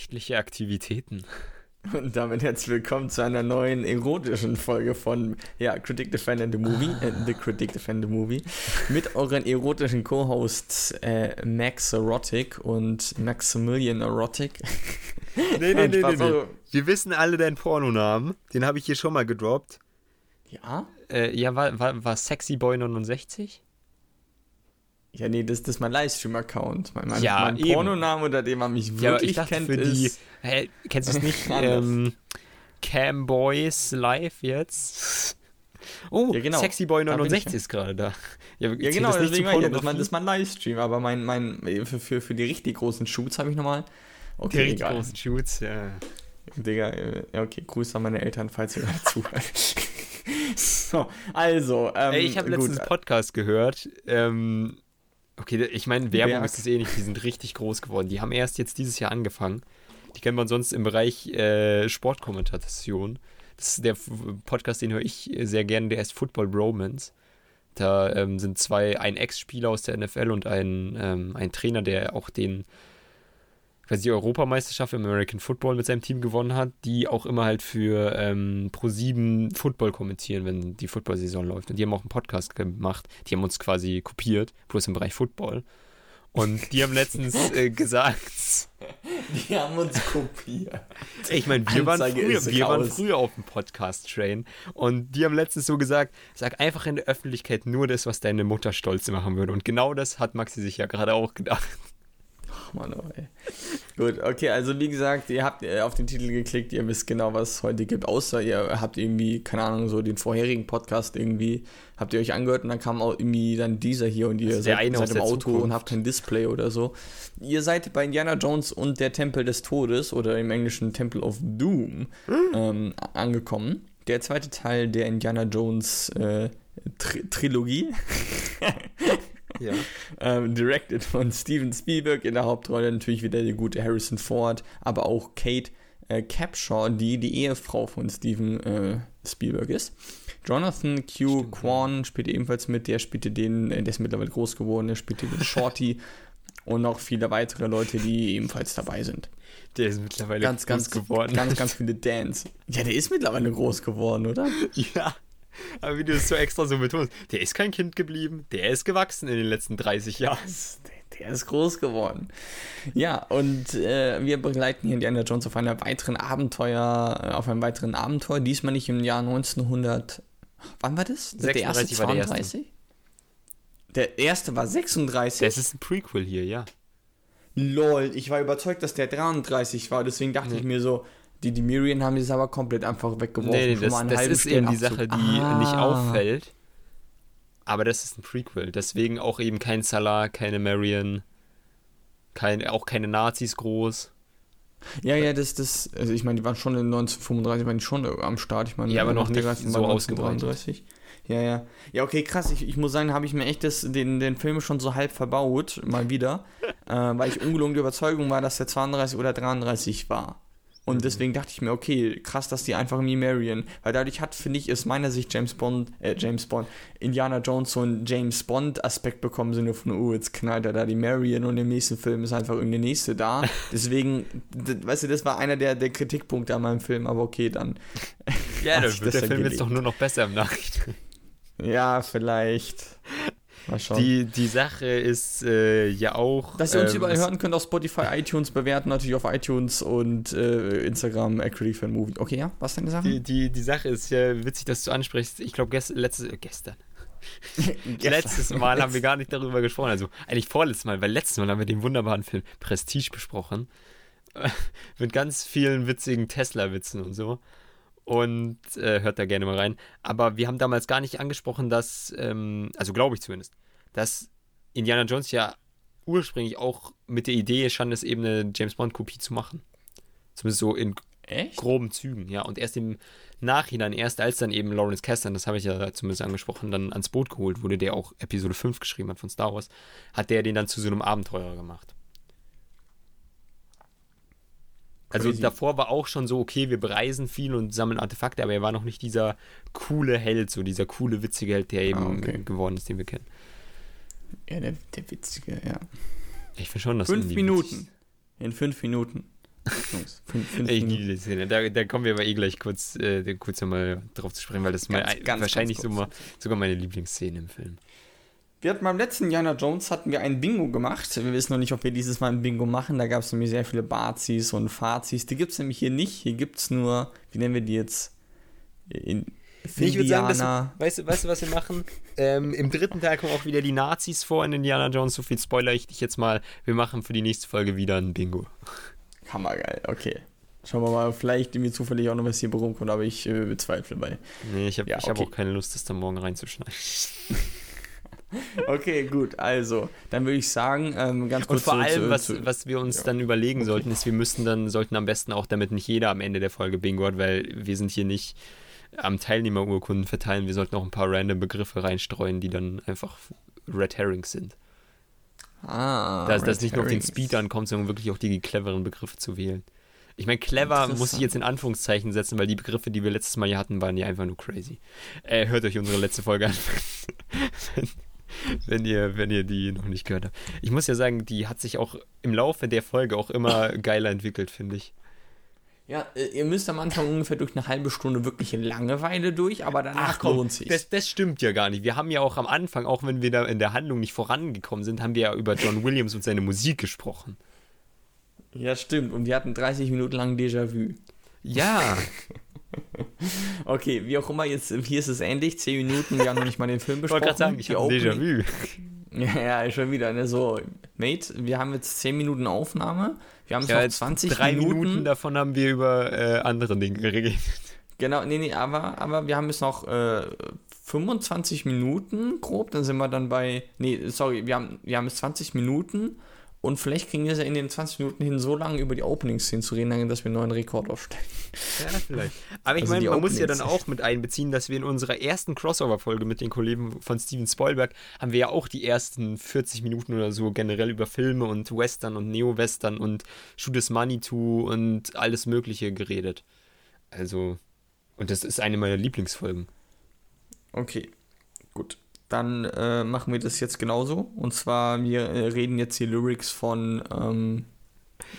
nächtliche Aktivitäten. Und damit herzlich willkommen zu einer neuen erotischen Folge von ja, Critic Defend the Movie, äh, The Critic Defend the Movie, mit euren erotischen Co-Hosts äh, Max Erotic und Maximilian Erotic. Nee, nee, nee, nee, nee. Wir wissen alle deinen Pornonamen. Den habe ich hier schon mal gedroppt. Ja? Äh, ja, war, war, war Sexy Boy 69? Ja, nee, das, das ist mein Livestream-Account. Mein, mein, Ja, mein. Pornoname, unter dem man mich Ja, wirklich dachte kennt, für die. ist. Hä, kennst du es nicht? Ähm, Cam Boys live jetzt? Oh, Ja, genau. Sexy Boy Da bin ich 69 ist gerade da. Ja, Ja, genau, das deswegen meine ich, ja, das, ist mein, das ist mein Livestream, aber mein, mein, für, für, für die richtig großen Shoots habe ich nochmal. Die Okay, richtig egal. großen Shoots, ja. Digga, äh, ja, okay, Grüße an meine Eltern, falls ihr gerade zuhört. so, also, ähm, ich habe letztens einen Podcast gehört. Ähm, okay, ich meine, Werbung Berg. ist es eh nicht. Die sind richtig groß geworden. Die haben erst jetzt dieses Jahr angefangen. Die kennt man sonst im Bereich äh, Sportkommentation. Das ist der Podcast, den höre ich sehr gerne. Der heißt Football Romance. Da ähm, sind zwei, ein Ex-Spieler aus der NFL und ein, ähm, ein Trainer, der auch den quasi die Europameisterschaft im American Football mit seinem Team gewonnen hat, die auch immer halt für ähm, Pro7 Football kommentieren, wenn die Football-Saison läuft. Und die haben auch einen Podcast gemacht, die haben uns quasi kopiert, bloß im Bereich Football. Und die haben letztens äh, gesagt, Die haben uns kopiert. ich meine, wir, waren früher, wir waren früher auf dem Podcast-Train und die haben letztens so gesagt, sag einfach in der Öffentlichkeit nur das, was deine Mutter stolz machen würde. Und genau das hat Maxi sich ja gerade auch gedacht. Ach, Mann, oh, ey. Gut, okay, also wie gesagt, ihr habt äh, auf den Titel geklickt, ihr wisst genau, was es heute gibt, außer ihr habt irgendwie, keine Ahnung, so den vorherigen Podcast irgendwie, habt ihr euch angehört und dann kam auch irgendwie dann dieser hier und ihr seid, eine seid im der Auto Zukunft. und habt kein Display oder so. Ihr seid bei Indiana Jones und der Tempel des Todes oder im Englischen Temple of Doom ähm, angekommen. Der zweite Teil der Indiana Jones äh, Tri Trilogie. Ja. Ähm, directed von Steven Spielberg in der Hauptrolle natürlich wieder der gute Harrison Ford, aber auch Kate äh, Capshaw, die die Ehefrau von Steven äh, Spielberg ist. Jonathan Q. Quan spielte ebenfalls mit, der spielte den, äh, der ist mittlerweile groß geworden, der spielte den Shorty und noch viele weitere Leute, die ebenfalls dabei sind. Der ist mittlerweile Ganz, ganz groß geworden. Ganz, ganz viele Dance. Ja, der ist mittlerweile groß geworden, oder? Ja. Aber wie du es so extra so betonst, der ist kein Kind geblieben, der ist gewachsen in den letzten 30 Jahren. Der, der ist groß geworden. Ja, und äh, wir begleiten hier Indiana Jones auf einer weiteren Abenteuer, äh, auf einem weiteren Abenteuer, diesmal nicht im Jahr 1900. Wann war das? 36 war der erste. 32? Der erste war 36. Das ist ein Prequel hier, ja. Lol, ich war überzeugt, dass der 33 war, deswegen dachte Nee. ich mir so, die Demirian haben das aber komplett einfach weggeworfen. Nee, nee, das, das ist eben die. Sache, die Ah. nicht auffällt. Aber das ist ein Prequel. Deswegen auch eben kein Salah, keine Marion, kein, auch keine Nazis groß. Ja, ja, das, das, also ich meine, die waren schon in 1935, waren die schon am Start. Ich meine, Ja, aber noch nicht so ausgebreitet. 1933. Ja, ja. Ja, okay, krass. Ich, ich muss sagen, habe ich mir echt das, den, den Film schon so halb verbaut, mal wieder, äh, weil ich ungelogen der Überzeugung war, dass der 32 oder 33 war. Und Mhm. deswegen dachte ich mir, okay, krass, dass die einfach Me Marion, weil dadurch hat, finde ich, aus meiner Sicht James Bond, äh, James Bond, Indiana Jones so einen James Bond-Aspekt bekommen, sind von, oh, jetzt knallt er da die Marion und im nächsten Film ist einfach irgendeine nächste da. Deswegen, weißt du, das war einer der, der Kritikpunkte an meinem Film, aber okay, dann. Ja, dann wird der Film jetzt erledigt. doch nur noch besser im Nachhinein. Ja, vielleicht. Die, die Sache ist äh, ja auch. Dass ihr uns ähm, überall hören könnt auf Spotify, iTunes, bewerten natürlich auf iTunes und äh, Instagram, Acrylic Fan Movie. Okay, ja, was denn die Sache? Die, die, die Sache ist ja witzig, dass du ansprichst. Ich glaube, gest, letztes, äh, gestern. Letztes Mal haben wir gar nicht darüber gesprochen. Also eigentlich vorletztes Mal, weil letztes Mal haben wir den wunderbaren Film Prestige besprochen. Mit ganz vielen witzigen Tesla-Witzen und so. Und äh, hört da gerne mal rein. Aber wir haben damals gar nicht angesprochen, dass, ähm, also glaube ich zumindest, dass Indiana Jones ja ursprünglich auch mit der Idee stand, es eben eine James Bond-Kopie zu machen. Zumindest so in Echt? groben Zügen, ja. Und erst im Nachhinein, erst als dann eben Lawrence Kasdan, das habe ich ja zumindest angesprochen, dann ans Boot geholt wurde, der auch Episode 5 geschrieben hat von Star Wars, hat der den dann zu so einem Abenteurer gemacht. Also Crazy. davor war auch schon so, okay, wir bereisen viel und sammeln Artefakte, aber er war noch nicht dieser coole Held, so dieser coole, witzige Held, der eben Ah, okay. geworden ist, den wir kennen. Ja, der, der witzige, ja. Ich finde schon, dass Fünf Minuten. witzig- In fünf Minuten. Jungs, fünf, fünf Ich Minuten. liebe die Szene. Da, da kommen wir aber eh gleich kurz, äh, kurz nochmal drauf zu sprechen, weil das ist Ganz, mein, ganz, wahrscheinlich ganz so mal, sogar meine Lieblingsszene im Film. Wir hatten beim letzten Indiana Jones hatten wir ein Bingo gemacht. Wir wissen noch nicht, ob wir dieses Mal ein Bingo machen. Da gab es nämlich sehr viele Bazis und Fazis. Die gibt es nämlich hier nicht. Hier gibt es nur, wie nennen wir die jetzt? In, ich würde sagen, Indianer. das, weißt, du, weißt du, was wir machen? Ähm, Im dritten Teil kommen auch wieder die Nazis vor in Indiana Jones. So viel spoiler ich dich jetzt mal. Wir machen für die nächste Folge wieder ein Bingo. Hammergeil, okay. Schauen wir mal, vielleicht mir zufällig auch noch was hier rumkommt, aber ich äh, bezweifle bei. Nee, ich habe Ja, ich hab okay. auch keine Lust, das dann morgen reinzuschneiden. Okay, gut, also, dann würde ich sagen, ähm, ganz Und kurz vor zu- allem, zu- was, zu- was wir uns ja. dann überlegen sollten, ist, wir müssten dann, sollten am besten auch, damit nicht jeder am Ende der Folge Bingo hat, weil wir sind hier nicht am Teilnehmerurkunden verteilen, wir sollten auch ein paar random Begriffe reinstreuen, die dann einfach Red Herrings sind. Ah, dass das nicht nur auf den. Speed ankommt, sondern wirklich auch die cleveren Begriffe zu wählen. Ich meine, clever muss ich jetzt in Anführungszeichen setzen, weil die Begriffe, die wir letztes Mal hier hatten, waren ja einfach nur crazy. Äh, hört euch unsere letzte Folge an, wenn, ihr, wenn ihr die noch nicht gehört habt. Ich muss ja sagen, die hat sich auch im Laufe der Folge auch immer geiler entwickelt, finde ich. Ja, äh, ihr müsst am Anfang ungefähr durch eine halbe Stunde wirklich in Langeweile durch, aber danach lohnt sich. das, das stimmt ja gar nicht. Wir haben ja auch am Anfang, auch wenn wir da in der Handlung nicht vorangekommen sind, haben wir ja über John Williams und seine Musik gesprochen. Ja, stimmt. Und wir hatten 30 Minuten lang Déjà-vu. Ja, Okay, wie auch immer, jetzt hier ist es ähnlich. 10 Minuten, wir haben noch nicht mal den Film ich besprochen. wollte gerade sagen, ich habe Déjà-vu. Ja, ja, schon wieder. Ne? So, Mate, wir haben jetzt 10 Minuten Aufnahme. Wir haben Ja, noch 20 drei Minuten. Minuten. davon haben wir über äh, andere Dinge geredet. Genau, nee, nee, aber, aber wir haben jetzt noch äh, 25 Minuten grob, dann sind wir dann bei, nee, sorry, wir haben, wir haben jetzt 20 Minuten und vielleicht kriegen wir es ja in den 20 Minuten hin, so lange über die Opening-Szene zu reden, dass wir einen neuen Rekord aufstellen. Ja, vielleicht. Aber ich Also meine, man muss ja dann auch mit einbeziehen, dass wir in unserer ersten Crossover-Folge mit den Kollegen von Steven Spielberg haben wir ja auch die ersten 40 Minuten oder so generell über Filme und Western und Neo-Western und Shoot Is Money To und alles Mögliche geredet. Also, und das ist eine meiner Lieblingsfolgen. Okay, gut. Dann äh, machen wir das jetzt genauso. Und zwar, wir äh, reden jetzt die Lyrics von, ähm,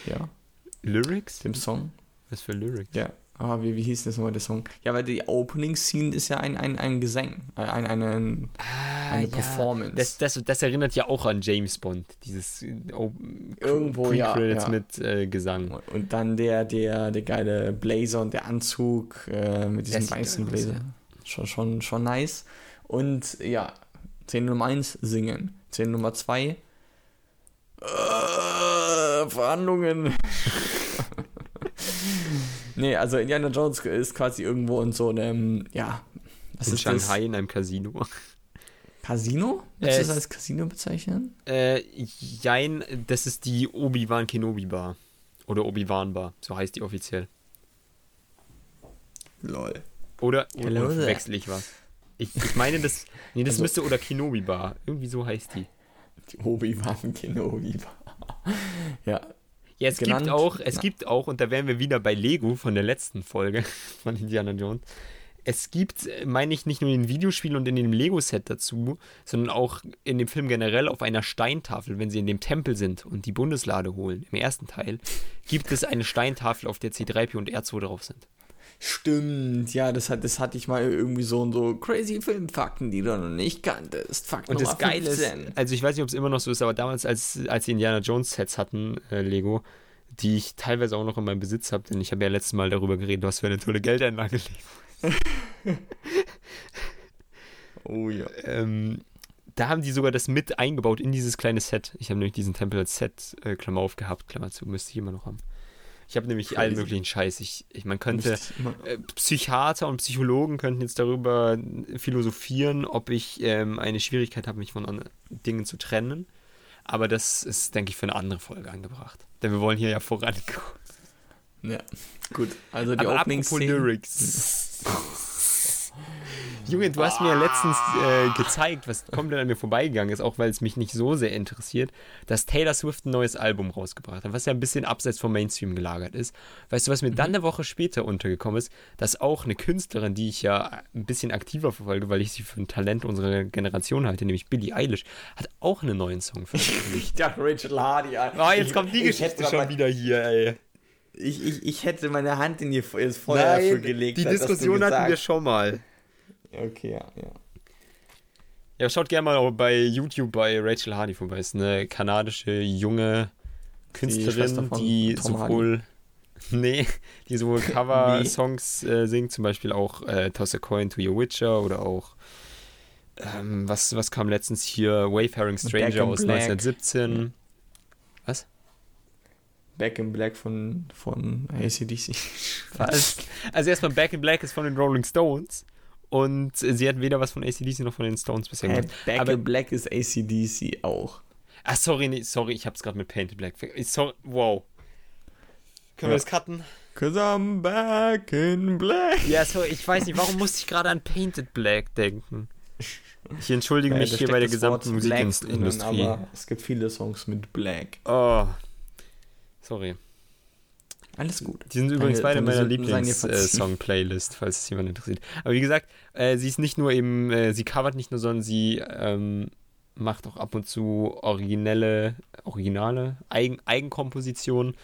ja, Lyrics? dem Song. Was für Lyrics? Ja. Ah, wie, wie hieß das nochmal der Song? Ja, weil die Opening-Scene ist ja ein, ein, ein Gesang. Ein, ein, ein, Ah, eine Performance. Das, das, das erinnert ja auch an James Bond, dieses äh, Irgendwo, ja, ja. mit äh, Gesang. Und dann der, der, der geile Blazer und der Anzug äh, mit diesem weißen Blazer. Schon, schon, schon nice. Und ja, Szene Nummer 1 singen. Szene Nummer 2 äh, Verhandlungen. nee, also Indiana Jones ist quasi irgendwo in so einem, ja, was in ist Shanghai in einem Casino. das? Casino? Willst du Es- das als Casino bezeichnen? Äh, jein, das ist die Obi-Wan Kenobi Bar. Oder Obi-Wan Bar, so heißt die offiziell. Lol. Oder, oder verwechsel ich was? Ich, ich meine, das, nee, das Also- müsste oder Kenobi Bar. Irgendwie so heißt die. Die Obi-Wan Kenobi. ja, Ja, es Genannt. gibt auch, es Na. gibt auch, und da wären wir wieder bei Lego von der letzten Folge von Indiana Jones. Es gibt, meine ich, nicht nur in den Videospielen und in dem Lego-Set dazu, sondern auch in dem Film generell auf einer Steintafel, wenn sie in dem Tempel sind und die Bundeslade holen, im ersten Teil, gibt es eine Steintafel, auf der C3PO und R2 drauf sind. Stimmt, ja, das, hat, das hatte ich mal irgendwie so und so crazy Filmfakten, die du noch nicht kanntest. Fakt Und Nummer das Geile ist, 15. also ich weiß nicht, ob es immer noch so ist, aber damals, als, als die Indiana Jones Sets hatten, äh, Lego, die ich teilweise auch noch in meinem Besitz habe, denn ich habe ja letztes Mal darüber geredet, was für eine tolle Geldeinlage Lego Oh ja. ähm, da haben die sogar das mit eingebaut in dieses kleine Set. Ich habe nämlich diesen Tempel als Set, äh, Klammer auf gehabt, Klammer zu, müsste ich immer noch haben. Ich habe nämlich Crazy. allen möglichen Scheiß. Ich, ich man könnte, äh, Psychiater und Psychologen könnten jetzt darüber philosophieren, ob ich ähm, eine Schwierigkeit habe, mich von anderen Dingen zu trennen. Aber das ist, denke ich, für eine andere Folge angebracht. Denn wir wollen hier ja vorankommen. Ja, gut. Also die Aber Opening apropos Szene. Lyrics. Junge, du hast mir ja letztens äh, gezeigt, was komplett an mir vorbeigegangen ist, auch weil es mich nicht so sehr interessiert, dass Taylor Swift ein neues Album rausgebracht hat, was ja ein bisschen abseits vom Mainstream gelagert ist. Weißt du, was mir dann eine Woche später untergekommen ist, dass auch eine Künstlerin, die ich ja ein bisschen aktiver verfolge, weil ich sie für ein Talent unserer Generation halte, nämlich Billie Eilish, hat auch einen neuen Song veröffentlicht. Ich dachte Rachel Hardy. Alter. Oh, jetzt kommt die Ich- ich Geschichte hätte schon wieder hier, ey. Ich, ich, ich hätte meine Hand in die ins Feuer Nein, dafür gelegt. die hat, Diskussion hatten wir schon mal. Okay, ja, ja. Ja, schaut gerne mal auch bei YouTube bei Rachel Hardy vorbei. Ist eine kanadische junge Künstlerin, die Tom sowohl nee, die sowohl Cover-Songs äh, singt, zum Beispiel auch äh, Toss a Coin to Your Witcher oder auch ähm, was, was kam letztens hier? Wayfaring Stranger in aus Black. 1917. Was? Back in Black von, von ACDC. Was? Also erstmal Back in Black ist von den Rolling Stones und sie hat weder was von ACDC noch von den Stones bisher Hey, gemacht. Back Aber- in Black ist ACDC auch. Ach, sorry, nee, sorry, ich hab's gerade mit Painted Black. Sorry, wow. Können Ja. wir das cutten? Cause I'm back in black. Ja, sorry, ich weiß nicht, warum musste ich gerade an Painted Black denken? Ich entschuldige Ja, mich hier bei der gesamten Musikindustrie. es gibt viele Songs mit Black. Oh. Sorry. Alles gut. Die sind übrigens beide in meiner. Lieblings-Song-Playlist, falls es jemand interessiert. Aber wie gesagt, äh, sie ist nicht nur eben, äh, sie covert nicht nur, sondern sie ähm, macht auch ab und zu originelle, originale Eigen Eigenkompositionen.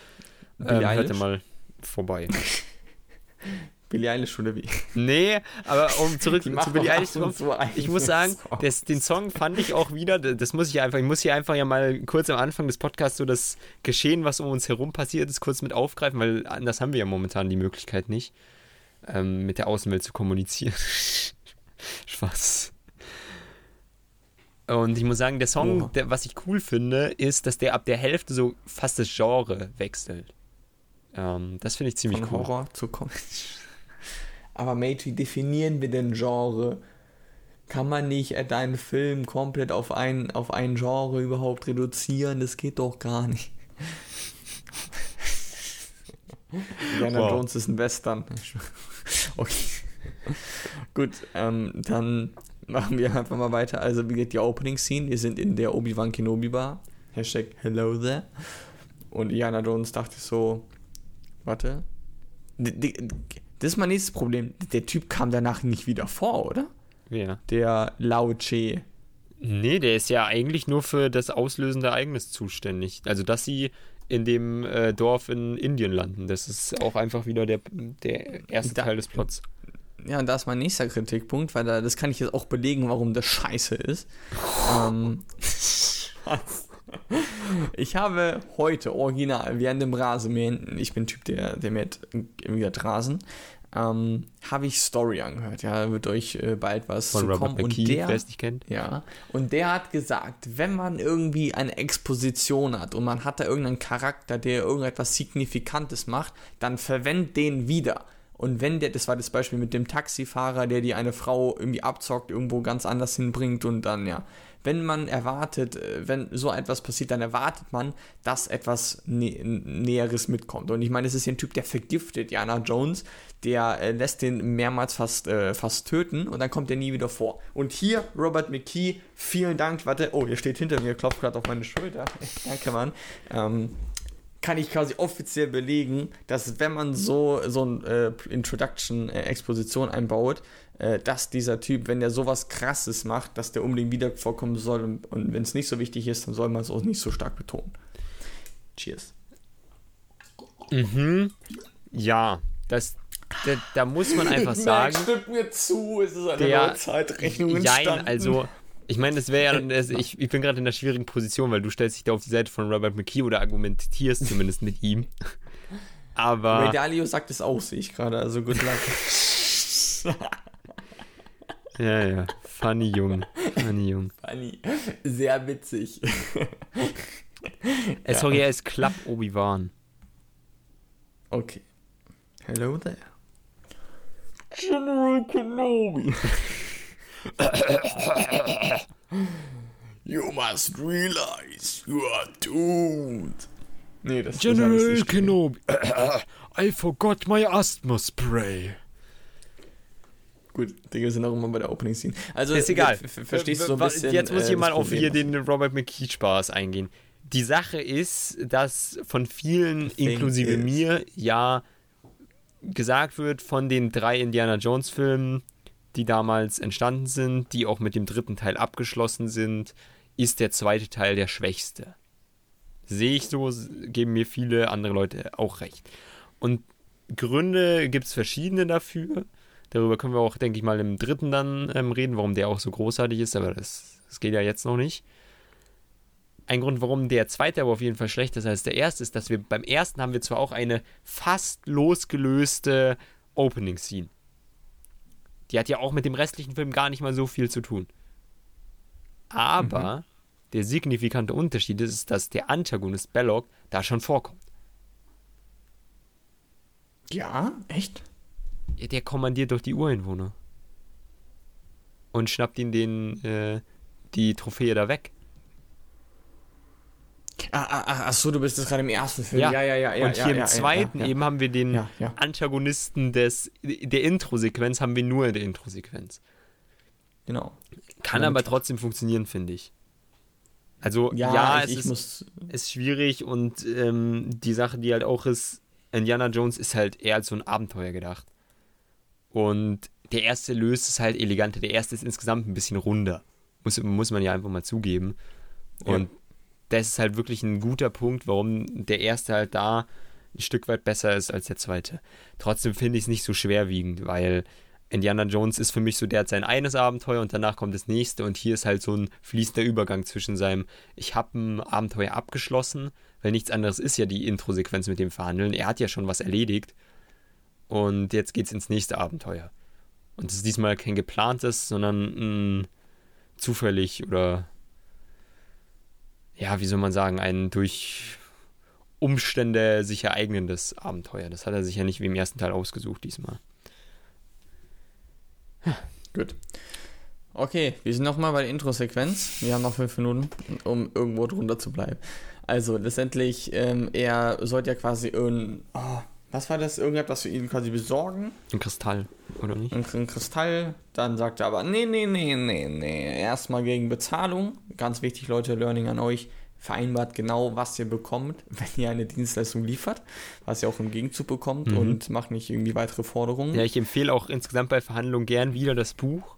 Ähm, hört mal vorbei. Billie Eilish oder wie? Nee, aber um zurück zu Billie Eilish zu kommen. eigene Ich muss sagen, das, den Song fand ich auch wieder, das muss ich einfach, ich muss hier einfach ja mal kurz am Anfang des Podcasts so das Geschehen, was um uns herum passiert ist, kurz mit aufgreifen, weil anders haben wir ja momentan die Möglichkeit nicht, ähm, mit der Außenwelt zu kommunizieren. Spaß. Und ich muss sagen, der Song, Oha. der, was ich cool finde, ist, dass der ab der Hälfte so fast das Genre wechselt. Ähm, das finde ich ziemlich Von cool. Horror zu Comedy. Aber Mate, wie definieren wir denn Genre? Kann man nicht äh, deinen Film komplett auf ein, auf ein Genre überhaupt reduzieren? Das geht doch gar nicht. Indiana Wow. Jones ist ein Western. Okay. Gut, ähm, dann machen wir einfach mal weiter. Also, wie geht die Opening Scene? Wir sind in der Obi-Wan Kenobi Bar. Hashtag Hello there. Und Indiana Jones dachte so, warte. D- Das ist mein nächstes Problem. Der Typ kam danach nicht wieder vor, oder? Ja. Der Lao Che. Nee, der ist ja eigentlich nur für das auslösende Ereignis zuständig. Also, dass sie in dem äh, Dorf in Indien landen. Das ist auch einfach wieder der, der erste Da- Teil des Plots. Ja, und da ist mein nächster Kritikpunkt, weil da, das kann ich jetzt auch belegen, warum das scheiße ist. ähm, ich habe heute original während dem Rasenmähen, ich bin Typ, der, der mäht irgendwie Rasen, ähm, habe ich Story angehört. Ja, wird euch äh, bald was Von Robert kommen. McKee, und der, wer es nicht kennt. Ja, und der hat gesagt, wenn man irgendwie eine Exposition hat und man hat da irgendeinen Charakter, der irgendetwas Signifikantes macht, dann verwend den wieder. Und wenn der, das war das Beispiel mit dem Taxifahrer, der die eine Frau irgendwie abzockt, irgendwo ganz anders hinbringt und dann, ja. Wenn man erwartet, äh, wenn so etwas passiert, dann erwartet man, dass etwas Nä Näheres mitkommt. Und ich meine, es ist ja ein Typ, der vergiftet Jana Jones, der äh, lässt den mehrmals fast, äh, fast töten und dann kommt er nie wieder vor. Und hier, Robert McKee, vielen Dank. Warte, oh, ihr steht hinter mir, klopft gerade auf meine Schulter. Danke, Mann. Ähm, kann ich quasi offiziell belegen, dass wenn man so, so ein äh, Introduction-Exposition einbaut, äh, dass dieser Typ, wenn der sowas krasses macht, dass der unbedingt wieder vorkommen soll und, und wenn es nicht so wichtig ist, dann soll man es auch nicht so stark betonen. Cheers. Mhm. Ja, das, da, da muss man einfach sagen. stimmt mir zu, es ist eine Der- Zeitrechnung entstanden. also. Ich meine, das wäre ja, das, ich, ich bin gerade in einer schwierigen Position, weil du stellst dich da auf die Seite von Robert McKee oder argumentierst zumindest mit ihm. Aber Ray Dalio sagt es auch, sehe ich gerade, also good luck. ja, ja, funny jung, funny jung. Funny. Sehr witzig. Äh, sorry, er ist Club Obi-Wan. Okay. Hello there. General Kenobi. you must realize you are doomed. Nee, das das General nicht Kenobi. I forgot my asthma spray. Gut, Digga, wir sind auch immer bei der Opening Scene. Also, Ist egal. ver- ver- Verstehst du so ein bisschen. Jetzt muss äh, ich mal das auf hier den Robert McKee Spaß eingehen. Die Sache ist, dass von vielen, inklusive is- mir, ja gesagt wird, von den drei Indiana Jones Filmen, die damals entstanden sind, die auch mit dem dritten Teil abgeschlossen sind, ist der zweite Teil der schwächste. Sehe ich so, geben mir viele andere Leute auch recht. Und Gründe gibt es verschiedene dafür. Darüber können wir auch, denke ich mal, im dritten dann ähm, reden, warum der auch so großartig ist, aber das, das geht ja jetzt noch nicht. Ein Grund, warum der zweite aber auf jeden Fall schlechter ist als der erste, ist, dass wir beim ersten haben wir zwar auch eine fast losgelöste Opening Scene. Die hat ja auch mit dem restlichen Film gar nicht mal so viel zu tun. Aber mhm. der signifikante Unterschied ist, dass der Antagonist Belloc da schon vorkommt. Ja, echt? Ja, der kommandiert doch die Ureinwohner. Und schnappt ihn den, äh, die Trophäe da weg. Ah, ah, ah, ach so, du bist jetzt gerade im ersten Film. Ja, ja, ja. ja, Und hier ja, im zweiten eben haben wir den Antagonisten des, der Intro-Sequenz, haben wir nur in der Intro-Sequenz. Genau. Kann aber trotzdem funktionieren, finde ich. Also, ja, es ist, muss... ist schwierig und ähm, die Sache, die halt auch ist, Indiana Jones ist halt eher als so ein Abenteuer gedacht. Und der erste löst es halt eleganter. Der erste ist insgesamt ein bisschen runder. Muss, muss man ja einfach mal zugeben. Und ja das ist halt wirklich ein guter Punkt, warum der erste halt da ein Stück weit besser ist als der zweite. Trotzdem finde ich es nicht so schwerwiegend, weil Indiana Jones ist für mich so, der hat sein eines Abenteuer und danach kommt das nächste und hier ist halt so ein fließender Übergang zwischen seinem, ich habe ein Abenteuer abgeschlossen, weil nichts anderes ist ja die Intro-Sequenz mit dem Verhandeln. Er hat ja schon was erledigt und jetzt geht's ins nächste Abenteuer. Und es ist diesmal kein geplantes, sondern mh, zufällig oder ja, wie soll man sagen, ein durch Umstände sich ereignendes Abenteuer. Das hat er sich ja nicht wie im ersten Teil ausgesucht diesmal. Gut. Okay, wir sind nochmal bei der Intro-Sequenz. Wir haben noch fünf Minuten, um irgendwo drunter zu bleiben. Also, letztendlich, ähm, er sollte ja quasi irgendein. Oh, was war das? Irgendetwas für ihn quasi besorgen? Ein Kristall, oder nicht? Ein, ein Kristall. Dann sagt er aber, nee, nee, nee, nee, nee. Erstmal gegen Bezahlung. Ganz wichtig, Leute, Learning an euch. Vereinbart genau, was ihr bekommt, wenn ihr eine Dienstleistung liefert, was ihr auch im Gegenzug bekommt mhm. und macht nicht irgendwie weitere Forderungen. Ja, ich empfehle auch insgesamt bei Verhandlungen gern wieder das Buch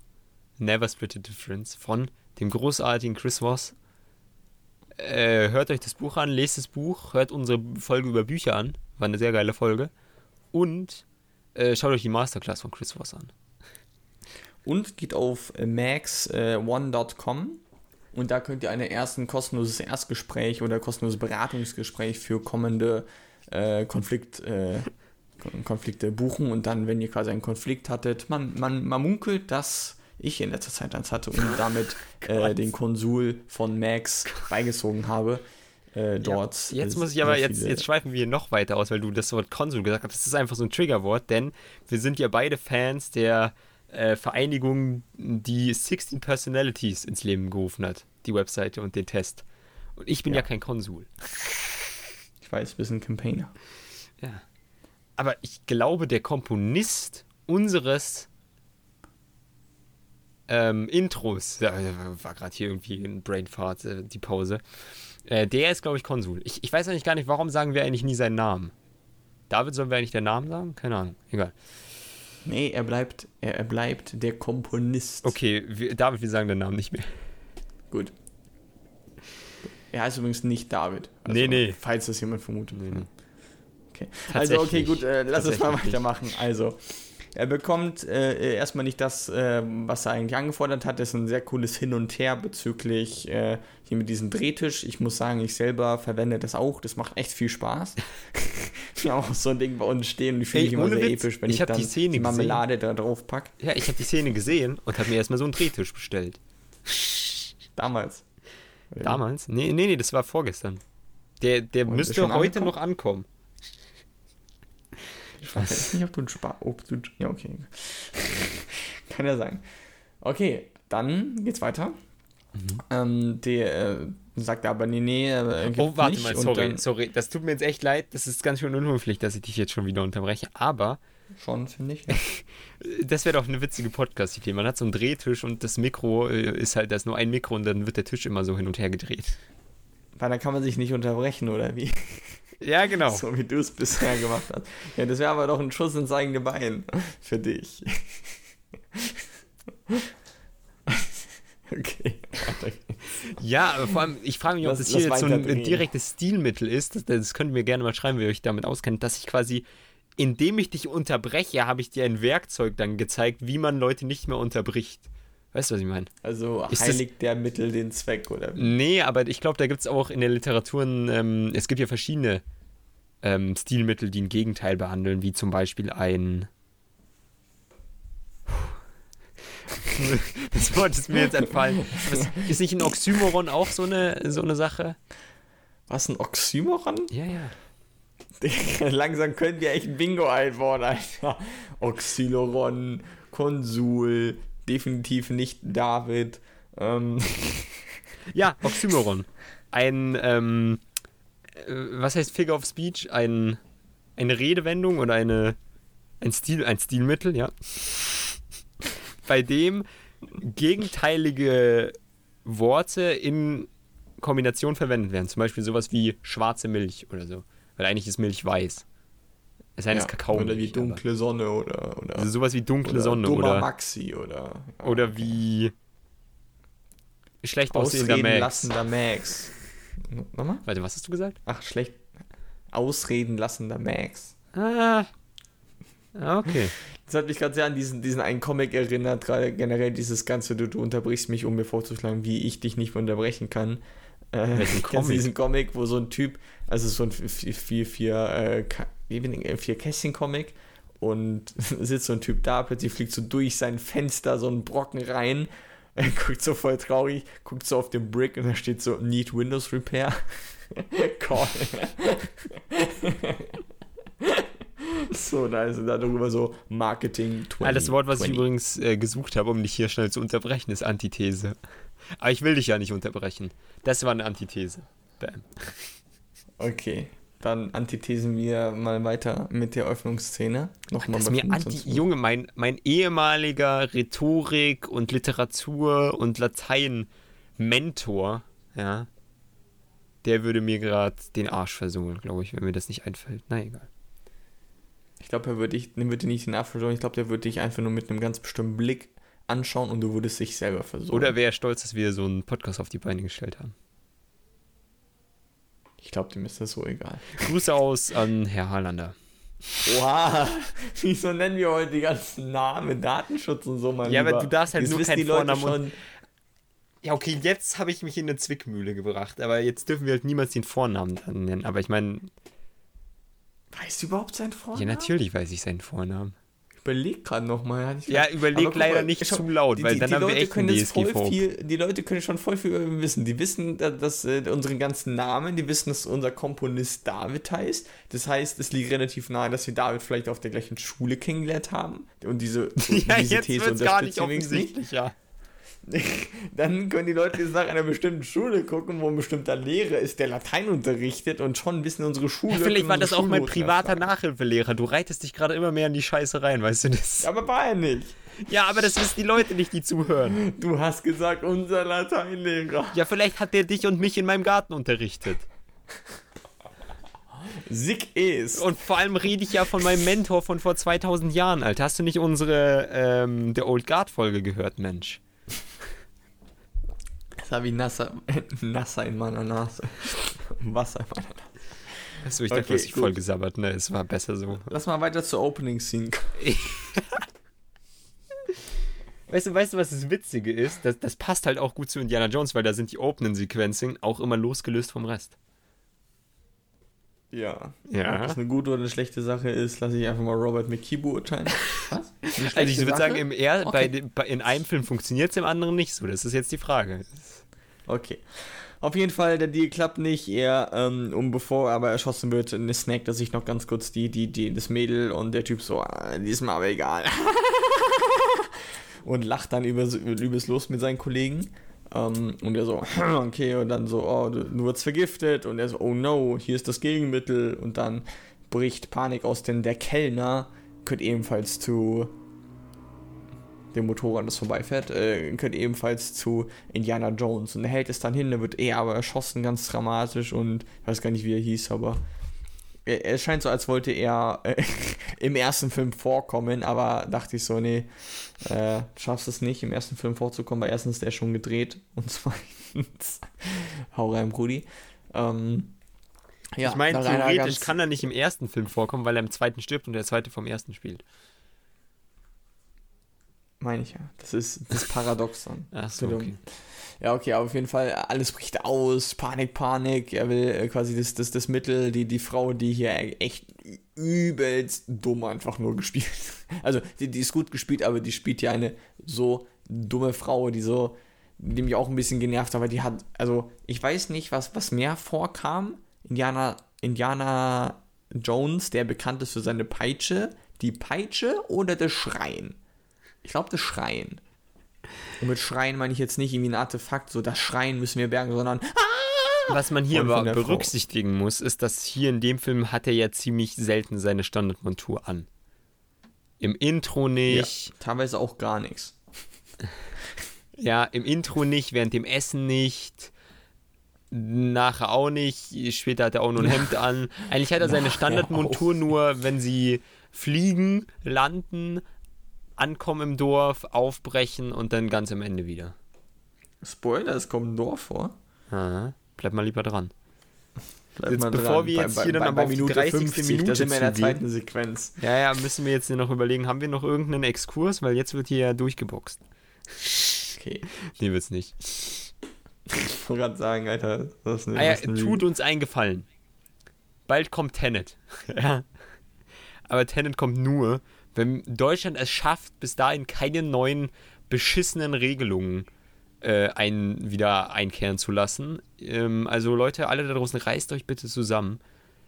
Never Split a Difference von dem großartigen Chris Voss. Äh, hört euch das Buch an, lest das Buch, hört unsere Folge über Bücher an war eine sehr geile Folge. Und äh, schaut euch die Masterclass von Chris Voss an. Und geht auf max1.com äh, und da könnt ihr ein ersten kostenloses Erstgespräch oder kostenloses Beratungsgespräch für kommende äh, Konflikt, äh, Konflikte buchen und dann, wenn ihr quasi einen Konflikt hattet, man, man, man munkelt, dass ich in letzter Zeit eins hatte und damit äh, den Konsul von Max beigezogen habe äh, dort. Ja, jetzt muss ich aber, jetzt, jetzt schweifen wir noch weiter aus, weil du das Wort Konsul gesagt hast. Das ist einfach so ein Triggerwort, denn wir sind ja beide Fans der äh, Vereinigung, die 16 Personalities ins Leben gerufen hat. Die Webseite und den Test. Und ich bin ja, ja kein Konsul. Ich weiß, wir sind Campaigner. Ja. Aber ich glaube, der Komponist unseres ähm, Intros, ja, war gerade hier irgendwie ein Brainfart, äh, die Pause, äh, der ist, glaube ich, Konsul. Ich, ich weiß eigentlich gar nicht, warum sagen wir eigentlich nie seinen Namen. David sollen wir eigentlich den Namen sagen? Keine Ahnung. Egal. Nee, er bleibt, er, er bleibt der Komponist. Okay, wir, David, wir sagen den Namen nicht mehr. Gut. Er heißt übrigens nicht David. Also, nee, nee. Falls das jemand vermutet. Nee, nee. Okay. Also, okay, gut, äh, lass uns mal weitermachen. Also, er bekommt äh, erstmal nicht das, äh, was er eigentlich angefordert hat. Das ist ein sehr cooles Hin und Her bezüglich äh, hier mit diesem Drehtisch. Ich muss sagen, ich selber verwende das auch. Das macht echt viel Spaß. Haben auch so ein Ding bei uns stehen und ich fühle mich immer sehr Witz, episch, wenn ich, ich dann die, Szene die Marmelade gesehen. da drauf packe. Ja, ich habe die Szene gesehen und habe mir erstmal so einen Drehtisch bestellt. Damals. Damals? Nee, nee, nee, das war vorgestern. Der, der müsste heute angekommen? noch ankommen. Ich weiß nicht, ob du ein Spar. Ob du, ja, okay. Kann ja sein. Okay, dann geht's weiter. Mhm. Ähm, der äh, sagt aber, nee, nee. Äh, oh, warte nicht. mal, sorry, sorry. Das tut mir jetzt echt leid. Das ist ganz schön unhöflich, dass ich dich jetzt schon wieder unterbreche. Aber. Schon, finde ich. das wäre doch eine witzige Podcast-Idee. Man hat so einen Drehtisch und das Mikro äh, ist halt, da ist nur ein Mikro und dann wird der Tisch immer so hin und her gedreht. Weil dann kann man sich nicht unterbrechen, oder wie? Ja, genau. So wie du es bisher gemacht hast. Ja, das wäre aber doch ein Schuss ins eigene Bein für dich. Okay. Ja, aber vor allem, ich frage mich, ob das, das hier jetzt so ein drehen. direktes Stilmittel ist. Das, das könnt ihr mir gerne mal schreiben, wie ihr euch damit auskennt, dass ich quasi indem ich dich unterbreche, habe ich dir ein Werkzeug dann gezeigt, wie man Leute nicht mehr unterbricht. Weißt du, was ich meine? Also Ist heiligt der Mittel den Zweck, oder? Nee, aber ich glaube, da gibt es auch in der Literatur, ähm, es gibt ja verschiedene ähm, Stilmittel, die ein Gegenteil behandeln, wie zum Beispiel ein. Das Wort ist mir jetzt entfallen. Was, ist nicht ein Oxymoron auch so eine, so eine Sache? Was, ein Oxymoron? Ja, ja. Langsam können wir echt ein Bingo einbauen, Alter. Oxyloron, Konsul, definitiv nicht David. Ähm, Ja, Oxymoron. Ein, ähm, äh, was heißt Figure of Speech? Ein, eine Redewendung oder eine, ein, Stil, ein Stilmittel, ja. Bei dem gegenteilige Worte in Kombination verwendet werden. Zum Beispiel sowas wie schwarze Milch oder so. Weil eigentlich ist Milch weiß. Es sei denn, es ist Kakao. Oder wie dunkle Sonne oder, oder, Also sowas wie dunkle oder Sonne oder, Maxi oder, ja. oder wie schlecht aussehender Ausreden Max. lassender Max. Nochmal? Warte, was hast du gesagt? Ach, schlecht. Ausreden lassender Max. Ah. Ah, Okay. Das hat mich gerade sehr an diesen, diesen einen Comic erinnert, gerade generell dieses Ganze, du, du unterbrichst mich, um mir vorzuschlagen, wie ich dich nicht mehr unterbrechen kann. Äh, Comic? diesen Comic, wo so ein Typ, also so ein vier, vier, vier, äh, Ka- wie bin ich, äh, vier Kästchen Comic und sitzt so ein Typ da, plötzlich fliegt so durch sein Fenster so ein Brocken rein, er guckt so voll traurig, guckt so auf den Brick und da steht so Need Windows Repair. Call. so nice und darüber so Marketing 20. Ah, das Wort, was ich 20. übrigens äh, gesucht habe, um dich hier schnell zu unterbrechen, ist Antithese. Aber ich will dich ja nicht unterbrechen. Das war eine Antithese. Bam. Okay, dann antithesen wir mal weiter mit der Öffnungsszene. Nochmal Das mir Anti 25. Junge, mein, mein ehemaliger Rhetorik und Literatur und Latein-Mentor, ja, der würde mir gerade den Arsch versohlen, glaube ich, wenn mir das nicht einfällt. Na egal. Ich glaube, er würde dich, den würde nicht den Abversorgung, ich glaube, der würde dich einfach nur mit einem ganz bestimmten Blick anschauen und du würdest dich selber versorgen. Oder wäre stolz, dass wir so einen Podcast auf die Beine gestellt haben. Ich glaube, dem ist das so egal. Grüße aus an Herr Harlander. Oha, wieso nennen wir heute die ganzen Namen, Datenschutz und so, mein Ja, aber du darfst halt Jetzt nur keinen Vornamen schon, Ja, okay, jetzt habe ich mich in eine Zwickmühle gebracht, aber jetzt dürfen wir halt niemals den Vornamen dann nennen. Aber ich meine, Weißt du überhaupt seinen Vornamen? ja, natürlich weiß ich seinen Vornamen. Überleg gerade nochmal. Ja, überleg leider nicht zu laut, weil dann haben wir echt können jetzt voll viel, Die Leute können schon voll viel über ihn wissen. Die wissen, dass, dass äh, unseren ganzen Namen, die wissen, dass unser Komponist David heißt. Das heißt, es liegt relativ nahe, dass wir David vielleicht auf der gleichen Schule kennengelernt haben. Und diese, Ja, diese jetzt These wird's gar nicht wir nicht. offensichtlich, ja. Dann können die Leute jetzt nach einer bestimmten Schule gucken, wo ein bestimmter Lehrer ist, der Latein unterrichtet und schon wissen unsere Schule. ja vielleicht war das auch mein privater. Nachhilfelehrer. Du reitest dich gerade immer mehr in die Scheiße rein, weißt du das? Aber war er nicht. Ja, aber das wissen die Leute nicht, die zuhören. Du hast gesagt, unser Lateinlehrer. Ja, vielleicht hat der dich und mich in meinem Garten unterrichtet. Sick ist. Und vor allem rede ich ja von meinem Mentor von vor 2000 Jahren, Alter. Hast du nicht unsere ähm, The Old Guard Folge gehört, Mensch? Das habe ich nasser, nasser in meiner Nase. Wasser in meiner Nase. Achso, ich dachte, Okay, du hast dich gut. voll gesabbert, ne? Es war besser so. Lass mal weiter zur Opening Scene. Weißt du, weißt du, was das Witzige ist? Das, das passt halt auch gut zu Indiana Jones, weil da sind die Opening-Sequencing auch immer losgelöst vom Rest. Ja. Ja. Ob das eine gute oder eine schlechte Sache ist, lasse ich einfach mal Robert McKee beurteilen. Was? Eine Also ich würde Sache? sagen, im er Okay. bei, dem- bei, in einem Film funktioniert es, im anderen nicht so. Das ist jetzt die Frage. Okay. Auf jeden Fall, der Deal klappt nicht. Er, ähm, um bevor er aber erschossen wird, ne, snackt er sich noch ganz kurz die, die, die, das Mädel und der Typ so, ah, diesmal aber egal. und lacht dann über, übers Los mit seinen Kollegen. Ähm, und er so, okay, und dann so, oh, du, du wurdest vergiftet. Und er so, oh no, hier ist das Gegenmittel. Und dann bricht Panik aus, denn der Kellner gehört ebenfalls zu dem Motorrad, das vorbeifährt, äh, ebenfalls zu Indiana Jones. Und er hält es dann hin, da wird er aber erschossen, ganz dramatisch. Und ich weiß gar nicht, wie er hieß, aber er, er scheint so, als wollte er äh, im ersten Film vorkommen, aber dachte ich so, nee, äh, schaffst es nicht, im ersten Film vorzukommen, weil erstens ist der schon gedreht und zweitens, hau rein, Brudi. Ähm, Ja, ich meine, theoretisch kann er nicht im ersten Film vorkommen, weil er im zweiten stirbt und der zweite vom ersten spielt. Meine ich ja. Das ist das Paradoxon. Ach so, okay. Ja, okay, aber auf jeden Fall, alles bricht aus, Panik, Panik. Er will äh, quasi das, das, das Mittel, die, die Frau, die hier echt übelst dumm einfach nur gespielt. Also, die, die ist gut gespielt, aber die spielt ja eine so dumme Frau, die so, die mich auch ein bisschen genervt, aber die hat, also, ich weiß nicht, was, was mehr vorkam. Indiana, Indiana Jones, der bekannt ist für seine Peitsche, die Peitsche oder das Schreien? Ich glaube, das Schreien. Und mit Schreien meine ich jetzt nicht irgendwie ein Artefakt, so das Schreien müssen wir bergen, sondern. Ah! Was man hier aber berücksichtigen Frau. muss, ist, dass hier in dem Film hat er ja ziemlich selten seine Standardmontur an. Im Intro nicht. Ja, teilweise auch gar nichts. Ja, im Intro nicht, während dem Essen nicht. Nachher auch nicht. Später hat er auch nur ein Hemd an. Eigentlich hat er seine Standardmontur nur, wenn sie fliegen, landen, ankommen im Dorf, aufbrechen und dann ganz am Ende wieder. Spoiler, es kommt ein Dorf vor. Aha, bleib mal lieber dran. Bleib jetzt, bevor dran. wir jetzt bei, hier bei, dann bei, aber Minute die 30. 50, Minute da sind wir in der zweiten Sequenz. Ja, ja, müssen wir jetzt hier noch überlegen, haben wir noch irgendeinen Exkurs, weil jetzt wird hier ja durchgeboxt. Okay. Nee, wird's nicht. Ich wollte gerade sagen, Alter, das ist eine, ah, ja, tut uns eingefallen. Bald kommt Tenet. ja. Aber Tenet kommt nur, wenn Deutschland es schafft, bis dahin keine neuen beschissenen Regelungen äh, ein, wieder einkehren zu lassen. Ähm, also Leute, alle da draußen, reißt euch bitte zusammen.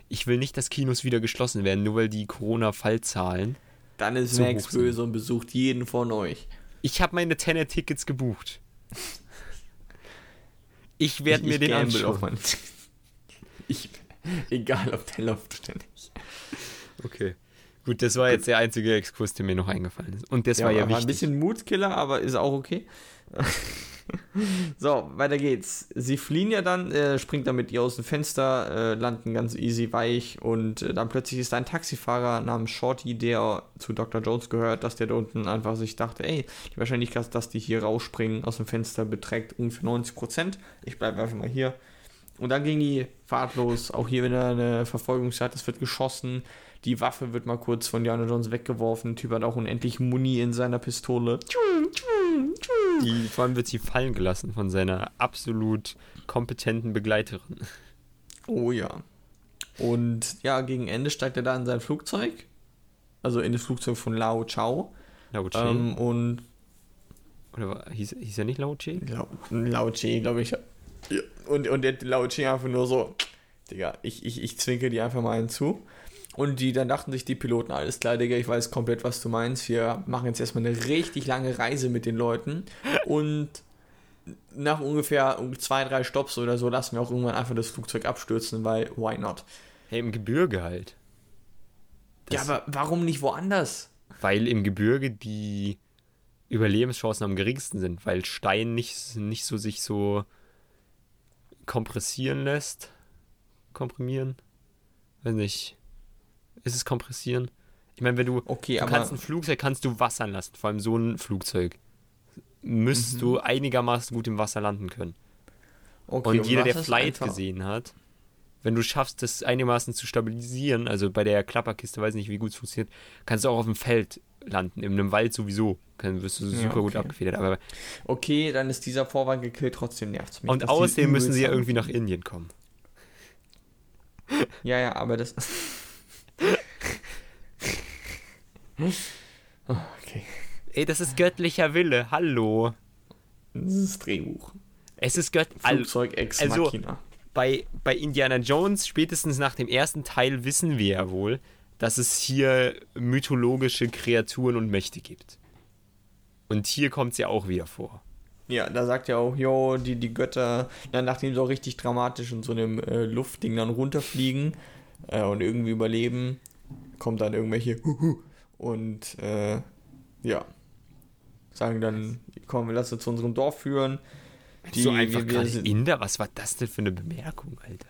Ich will nicht, dass Kinos wieder geschlossen werden, nur weil die Corona-Fallzahlen. Dann ist so Max böse und besucht jeden von euch. Ich habe meine Tenet-Tickets gebucht. Ich werde mir ich den anschauen. Ich, egal, ob der läuft oder nicht. Okay. Gut, das war jetzt der einzige Exkurs, der mir noch eingefallen ist. Und das ja, war ja war wichtig. ein bisschen Mutkiller, aber ist auch okay. so, weiter geht's. Sie fliehen ja dann, äh, springt dann mit ihr aus dem Fenster, äh, landen ganz easy weich und äh, dann plötzlich ist ein Taxifahrer namens Shorty, der zu Dr. Jones gehört, dass der da unten einfach sich dachte, ey, die Wahrscheinlichkeit, dass die hier rausspringen aus dem Fenster beträgt ungefähr 90%. Ich bleibe einfach mal hier. Und dann ging die Fahrt los. Auch hier wieder eine Verfolgungsjagd. Es wird geschossen. Die Waffe wird mal kurz von Diana Jones weggeworfen. Der Typ hat auch unendlich Muni in seiner Pistole. Die, vor allem wird sie fallen gelassen von seiner absolut kompetenten Begleiterin. Oh ja. Und ja, gegen Ende steigt er da in sein Flugzeug. Also in das Flugzeug von Lao Chao. Lao Che. Ähm, und. Oder war, hieß, hieß er nicht Lao Che? Lao, Lao Che, glaube ich. Ja. Und, und der Lao Che einfach nur so. Digga, ich, ich, ich zwinke die einfach mal einen zu. Und die, dann dachten sich die Piloten, alles klar, Digga, ich weiß komplett, was du meinst. Wir machen jetzt erstmal eine richtig lange Reise mit den Leuten. Und nach ungefähr zwei, drei Stops oder so lassen wir auch irgendwann einfach das Flugzeug abstürzen, weil why not? Hey, im Gebirge halt. Das ja, aber warum nicht woanders? Weil im Gebirge die Überlebenschancen am geringsten sind, weil Stein nicht, nicht so sich so kompressieren lässt. Komprimieren? Weiß nicht. Ist es kompressieren? Ich meine, wenn du, okay, du kannst ein Flugzeug kannst du wassern lassen, vor allem so ein Flugzeug. Müsstest mhm. du einigermaßen gut im Wasser landen können. Okay, und jeder, der Flight gesehen hat, wenn du schaffst, das einigermaßen zu stabilisieren, also bei der Klapperkiste, weiß nicht, wie gut es funktioniert, kannst du auch auf dem Feld landen, in einem Wald sowieso. Dann wirst du super ja, okay. gut abgefedert. Aber okay, dann ist dieser Vorwand gekillt, trotzdem nervt es mich. Und außerdem müssen sie ja irgendwie nach Indien kommen. Ja, ja, aber das. okay. Ey, das ist göttlicher Wille. Hallo. Das ist Drehbuch. Es ist Gött Flugzeug ex also. Bei, bei Indiana Jones, spätestens nach dem ersten Teil, wissen wir ja wohl, dass es hier mythologische Kreaturen und Mächte gibt. Und hier kommt es ja auch wieder vor. Ja, da sagt er auch, jo, die, die Götter, dann nachdem sie auch richtig dramatisch in so einem äh, Luftding dann runterfliegen äh, und irgendwie überleben, kommt dann irgendwelche und äh, ja, sagen dann, komm, wir lassen uns zu unserem Dorf führen. Die, so einfach wir Inder? Was war das denn für eine Bemerkung, Alter?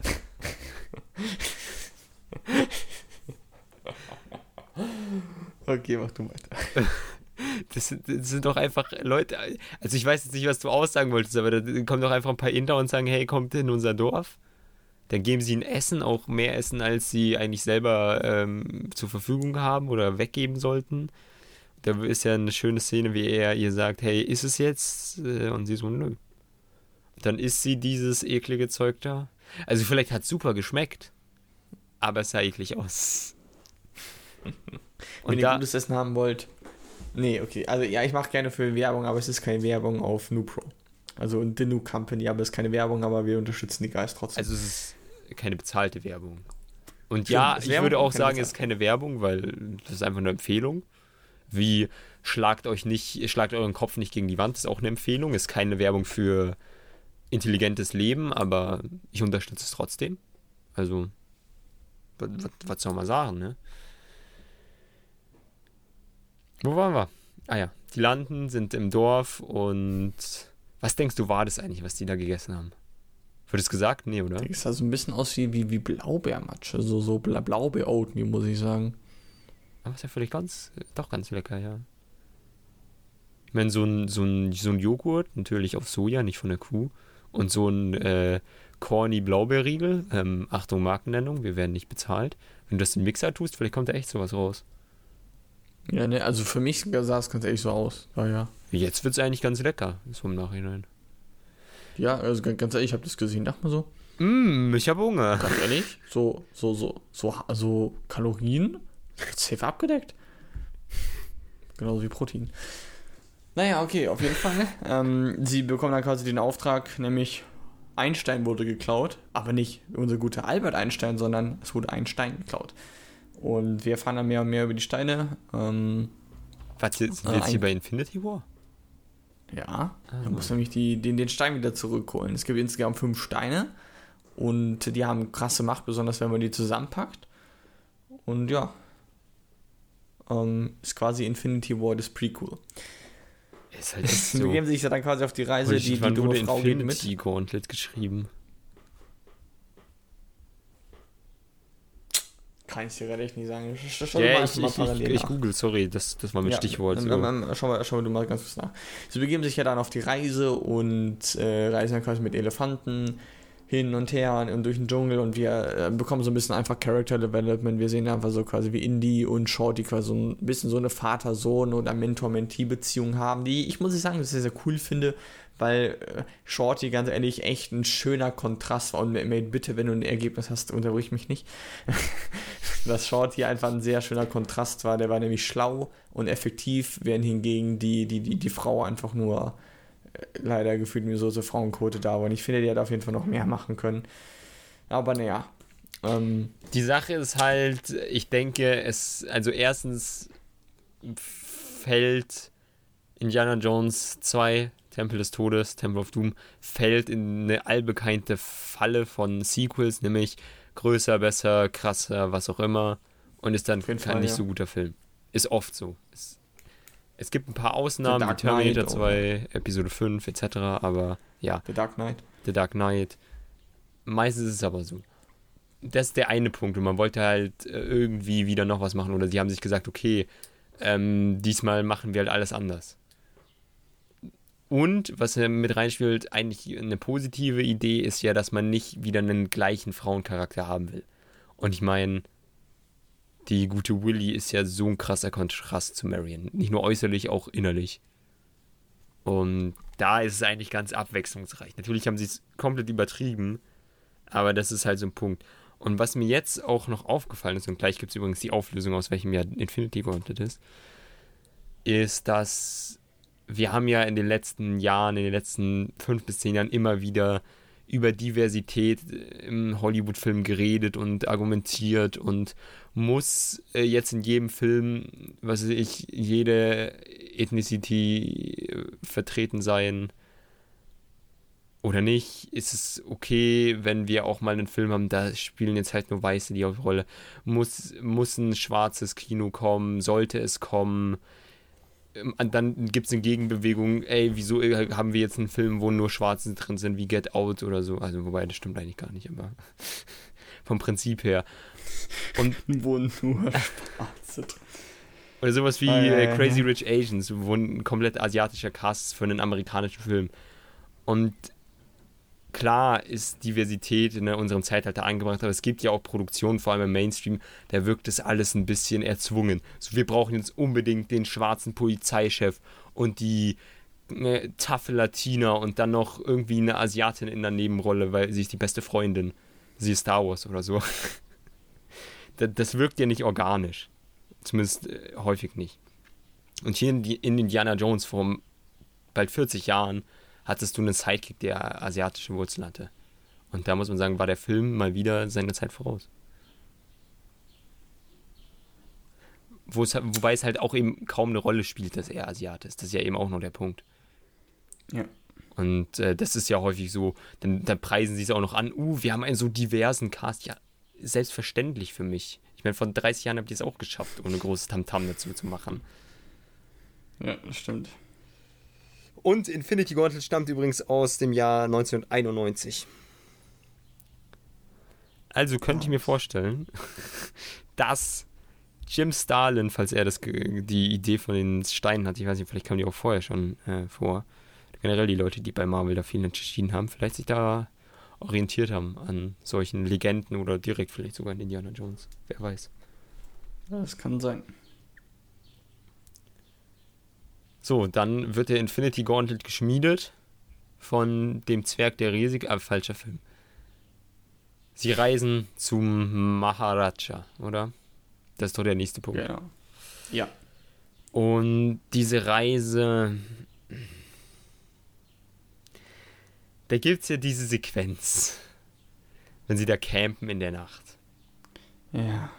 okay, mach du weiter. Das, das, sind doch einfach Leute. Also, ich weiß jetzt nicht, was du aussagen wolltest, aber da kommen doch einfach ein paar Inder und sagen: Hey, kommt in unser Dorf. Dann geben sie ihnen Essen, auch mehr Essen, als sie eigentlich selber ähm, zur Verfügung haben oder weggeben sollten. Da ist ja eine schöne Szene, wie er ihr sagt, hey, ist es jetzt? Äh, und sie so, nö. Dann isst sie dieses eklige Zeug da. Also vielleicht hat es super geschmeckt, aber es sah eklig aus. Wenn ihr gutes Essen haben wollt. Nee, okay. Also ja, ich mache gerne für Werbung, aber es ist keine Werbung auf NuPro. Also The New Company, aber es ist keine Werbung, aber wir unterstützen die Guys trotzdem. Also es ist keine bezahlte Werbung. Und ja, ich Werbung würde auch sagen, es ist keine Werbung, weil das ist einfach eine Empfehlung. Wie schlagt euch nicht, schlagt euren Kopf nicht gegen die Wand, ist auch eine Empfehlung. Ist keine Werbung für intelligentes Leben, aber ich unterstütze es trotzdem. Also, was, was soll man sagen, ne? Wo waren wir? Ah ja, die landen, sind im Dorf und was denkst du, war das eigentlich, was die da gegessen haben? Wird es gesagt? Nee, oder? Das sah so ein bisschen aus wie, wie, wie Blaubeermatsche, so, so Blaubeer-Oatmeal, muss ich sagen. Aber ist ja vielleicht ganz, doch ganz lecker, ja. Ich meine, so ein, so, ein, so ein Joghurt, natürlich auf Soja, nicht von der Kuh. Und so ein äh, corny Blaubeerriegel, ähm, Achtung, Markennennung, wir werden nicht bezahlt. Wenn du das in den Mixer tust, vielleicht kommt da echt sowas raus. Ja, ne, also für mich sah es ganz ehrlich so aus. Ja, ja. Jetzt wird es eigentlich ganz lecker, so im Nachhinein. Ja, also ganz ehrlich, ich habe das gesehen, dachte mal so. Mm, ich habe Hunger. Ganz ehrlich, so, so, so, so, so Kalorien, safe abgedeckt. Genauso wie Protein. Naja, okay, auf jeden Fall. Ähm, sie bekommen dann quasi den Auftrag, nämlich Einstein wurde geklaut, aber nicht unser guter Albert Einstein, sondern es wurde ein Stein geklaut. Und wir erfahren dann mehr und mehr über die Steine. Ähm, Was, sind wir jetzt hier bei Infinity War? Ja, ah, da muss nämlich die, den, den Stein wieder zurückholen. Es gibt insgesamt fünf Steine und die haben krasse Macht, besonders wenn man die zusammenpackt. Und ja, ähm, ist quasi Infinity War das Prequel. Ist halt so. Begeben sich dann quasi auf die Reise, die, die dumme Frau Infinity geht mit. Gauntlet geschrieben. Kann ich dir gerade echt nicht sagen. Schau ja, ich, ich, ich, ich, google, sorry, das, das war mein ja, Stichwort. So. schau, mal, schau mal du mal ganz kurz nach. Sie begeben sich ja dann auf die Reise und äh, reisen dann quasi mit Elefanten hin und her und durch den Dschungel und wir äh, bekommen so ein bisschen einfach Character Development. Wir sehen einfach so quasi wie Indy und Shorty quasi so ein bisschen so eine Vater-Sohn- oder Mentor-Mentee-Beziehung haben, die ich muss ich sagen, sehr, sehr cool finde, weil äh, Shorty ganz ehrlich echt ein schöner Kontrast war. Und Mate, bitte, wenn du ein Ergebnis hast, unterbrich mich nicht. dass Shorty einfach ein sehr schöner Kontrast war. Der war nämlich schlau und effektiv, während hingegen die, die, die, die Frau einfach nur äh, leider gefühlt mir so so Frauenquote da war. Und ich finde, die hat auf jeden Fall noch mehr machen können. Aber naja. Ähm, die Sache ist halt, ich denke, es, also erstens fällt Indiana Jones 2 Tempel des Todes, Temple of Doom, fällt in eine allbekannte Falle von Sequels, nämlich größer, besser, krasser, was auch immer, und ist dann kein Fall, nicht ja. so guter Film. Ist oft so. Es, es gibt ein paar Ausnahmen, wie Terminator 2, Episode 5 etc., aber ja. The Dark Knight. The Dark Knight. Meistens ist es aber so. Das ist der eine Punkt und man wollte halt äh, irgendwie wieder noch was machen oder sie haben sich gesagt, okay, ähm, diesmal machen wir halt alles anders. Und was mit reinspielt, eigentlich eine positive Idee ist ja, dass man nicht wieder einen gleichen Frauencharakter haben will. Und ich meine, die gute Willy ist ja so ein krasser Kontrast zu Marion. Nicht nur äußerlich, auch innerlich. Und da ist es eigentlich ganz abwechslungsreich. Natürlich haben sie es komplett übertrieben, aber das ist halt so ein Punkt. Und was mir jetzt auch noch aufgefallen ist, und gleich gibt es übrigens die Auflösung, aus welchem Jahr Infinity Gauntlet ist, ist, dass wir haben ja in den letzten Jahren, in den letzten fünf bis zehn Jahren immer wieder über Diversität im Hollywood-Film geredet und argumentiert und muss äh, jetzt in jedem Film, was weiß ich, jede Ethnicity äh, vertreten sein oder nicht? Ist es okay, wenn wir auch mal einen Film haben, da spielen jetzt halt nur Weiße die Rolle? Muss, muss ein schwarzes Kino kommen? Sollte es kommen? Ähm, dann gibt es eine Gegenbewegung, ey, wieso äh, haben wir jetzt einen Film, wo nur Schwarze drin sind, wie Get Out oder so. Also, wobei, das stimmt eigentlich gar nicht, aber vom Prinzip her. Und wo nur Schwarze drin Oder sowas wie ja, Crazy ja. Rich Asians, wo ein komplett asiatischer Cast für einen amerikanischen Film. Und klar ist Diversität in unserem Zeitalter angebracht, aber es gibt ja auch Produktionen, vor allem im Mainstream, da wirkt das alles ein bisschen erzwungen. So, wir brauchen jetzt unbedingt den schwarzen Polizeichef und die äh, taffe Latina und dann noch irgendwie eine Asiatin in der Nebenrolle, weil sie ist die beste Freundin. Sie ist Star Wars oder so. das, wirkt ja nicht organisch. Zumindest äh, häufig nicht. Und hier in, in Indiana Jones vor bald 40 Jahren hattest du einen Sidekick, der asiatische Wurzeln hatte. Und da muss man sagen, war der Film mal wieder seine Zeit voraus. Es, wobei es halt auch eben kaum eine Rolle spielt, dass er Asiat ist. Das ist ja eben auch noch der Punkt. Ja. Und äh, das ist ja häufig so, dann, dann preisen sie es auch noch an, uh, wir haben einen so diversen Cast. Ja, selbstverständlich für mich. Ich meine, vor 30 Jahren habt ihr es auch geschafft, ohne großes Tamtam dazu zu machen. Ja, das stimmt. Und Infinity Gauntlet stammt übrigens aus dem Jahr 1991. Also könnte ich mir vorstellen, dass Jim Starlin, falls er das, die Idee von den Steinen hat, ich weiß nicht, vielleicht kam die auch vorher schon äh, vor, generell die Leute, die bei Marvel da viel entschieden haben, vielleicht sich da orientiert haben an solchen Legenden oder direkt vielleicht sogar an Indiana Jones. Wer weiß. Das kann sein. So, dann wird der Infinity Gauntlet geschmiedet von dem Zwerg der Riesig, aber falscher Film. Sie reisen zum Maharaja, oder? Das ist doch der nächste Punkt. Genau. Ja. Und diese Reise. Da gibt es ja diese Sequenz, wenn sie da campen in der Nacht. Ja.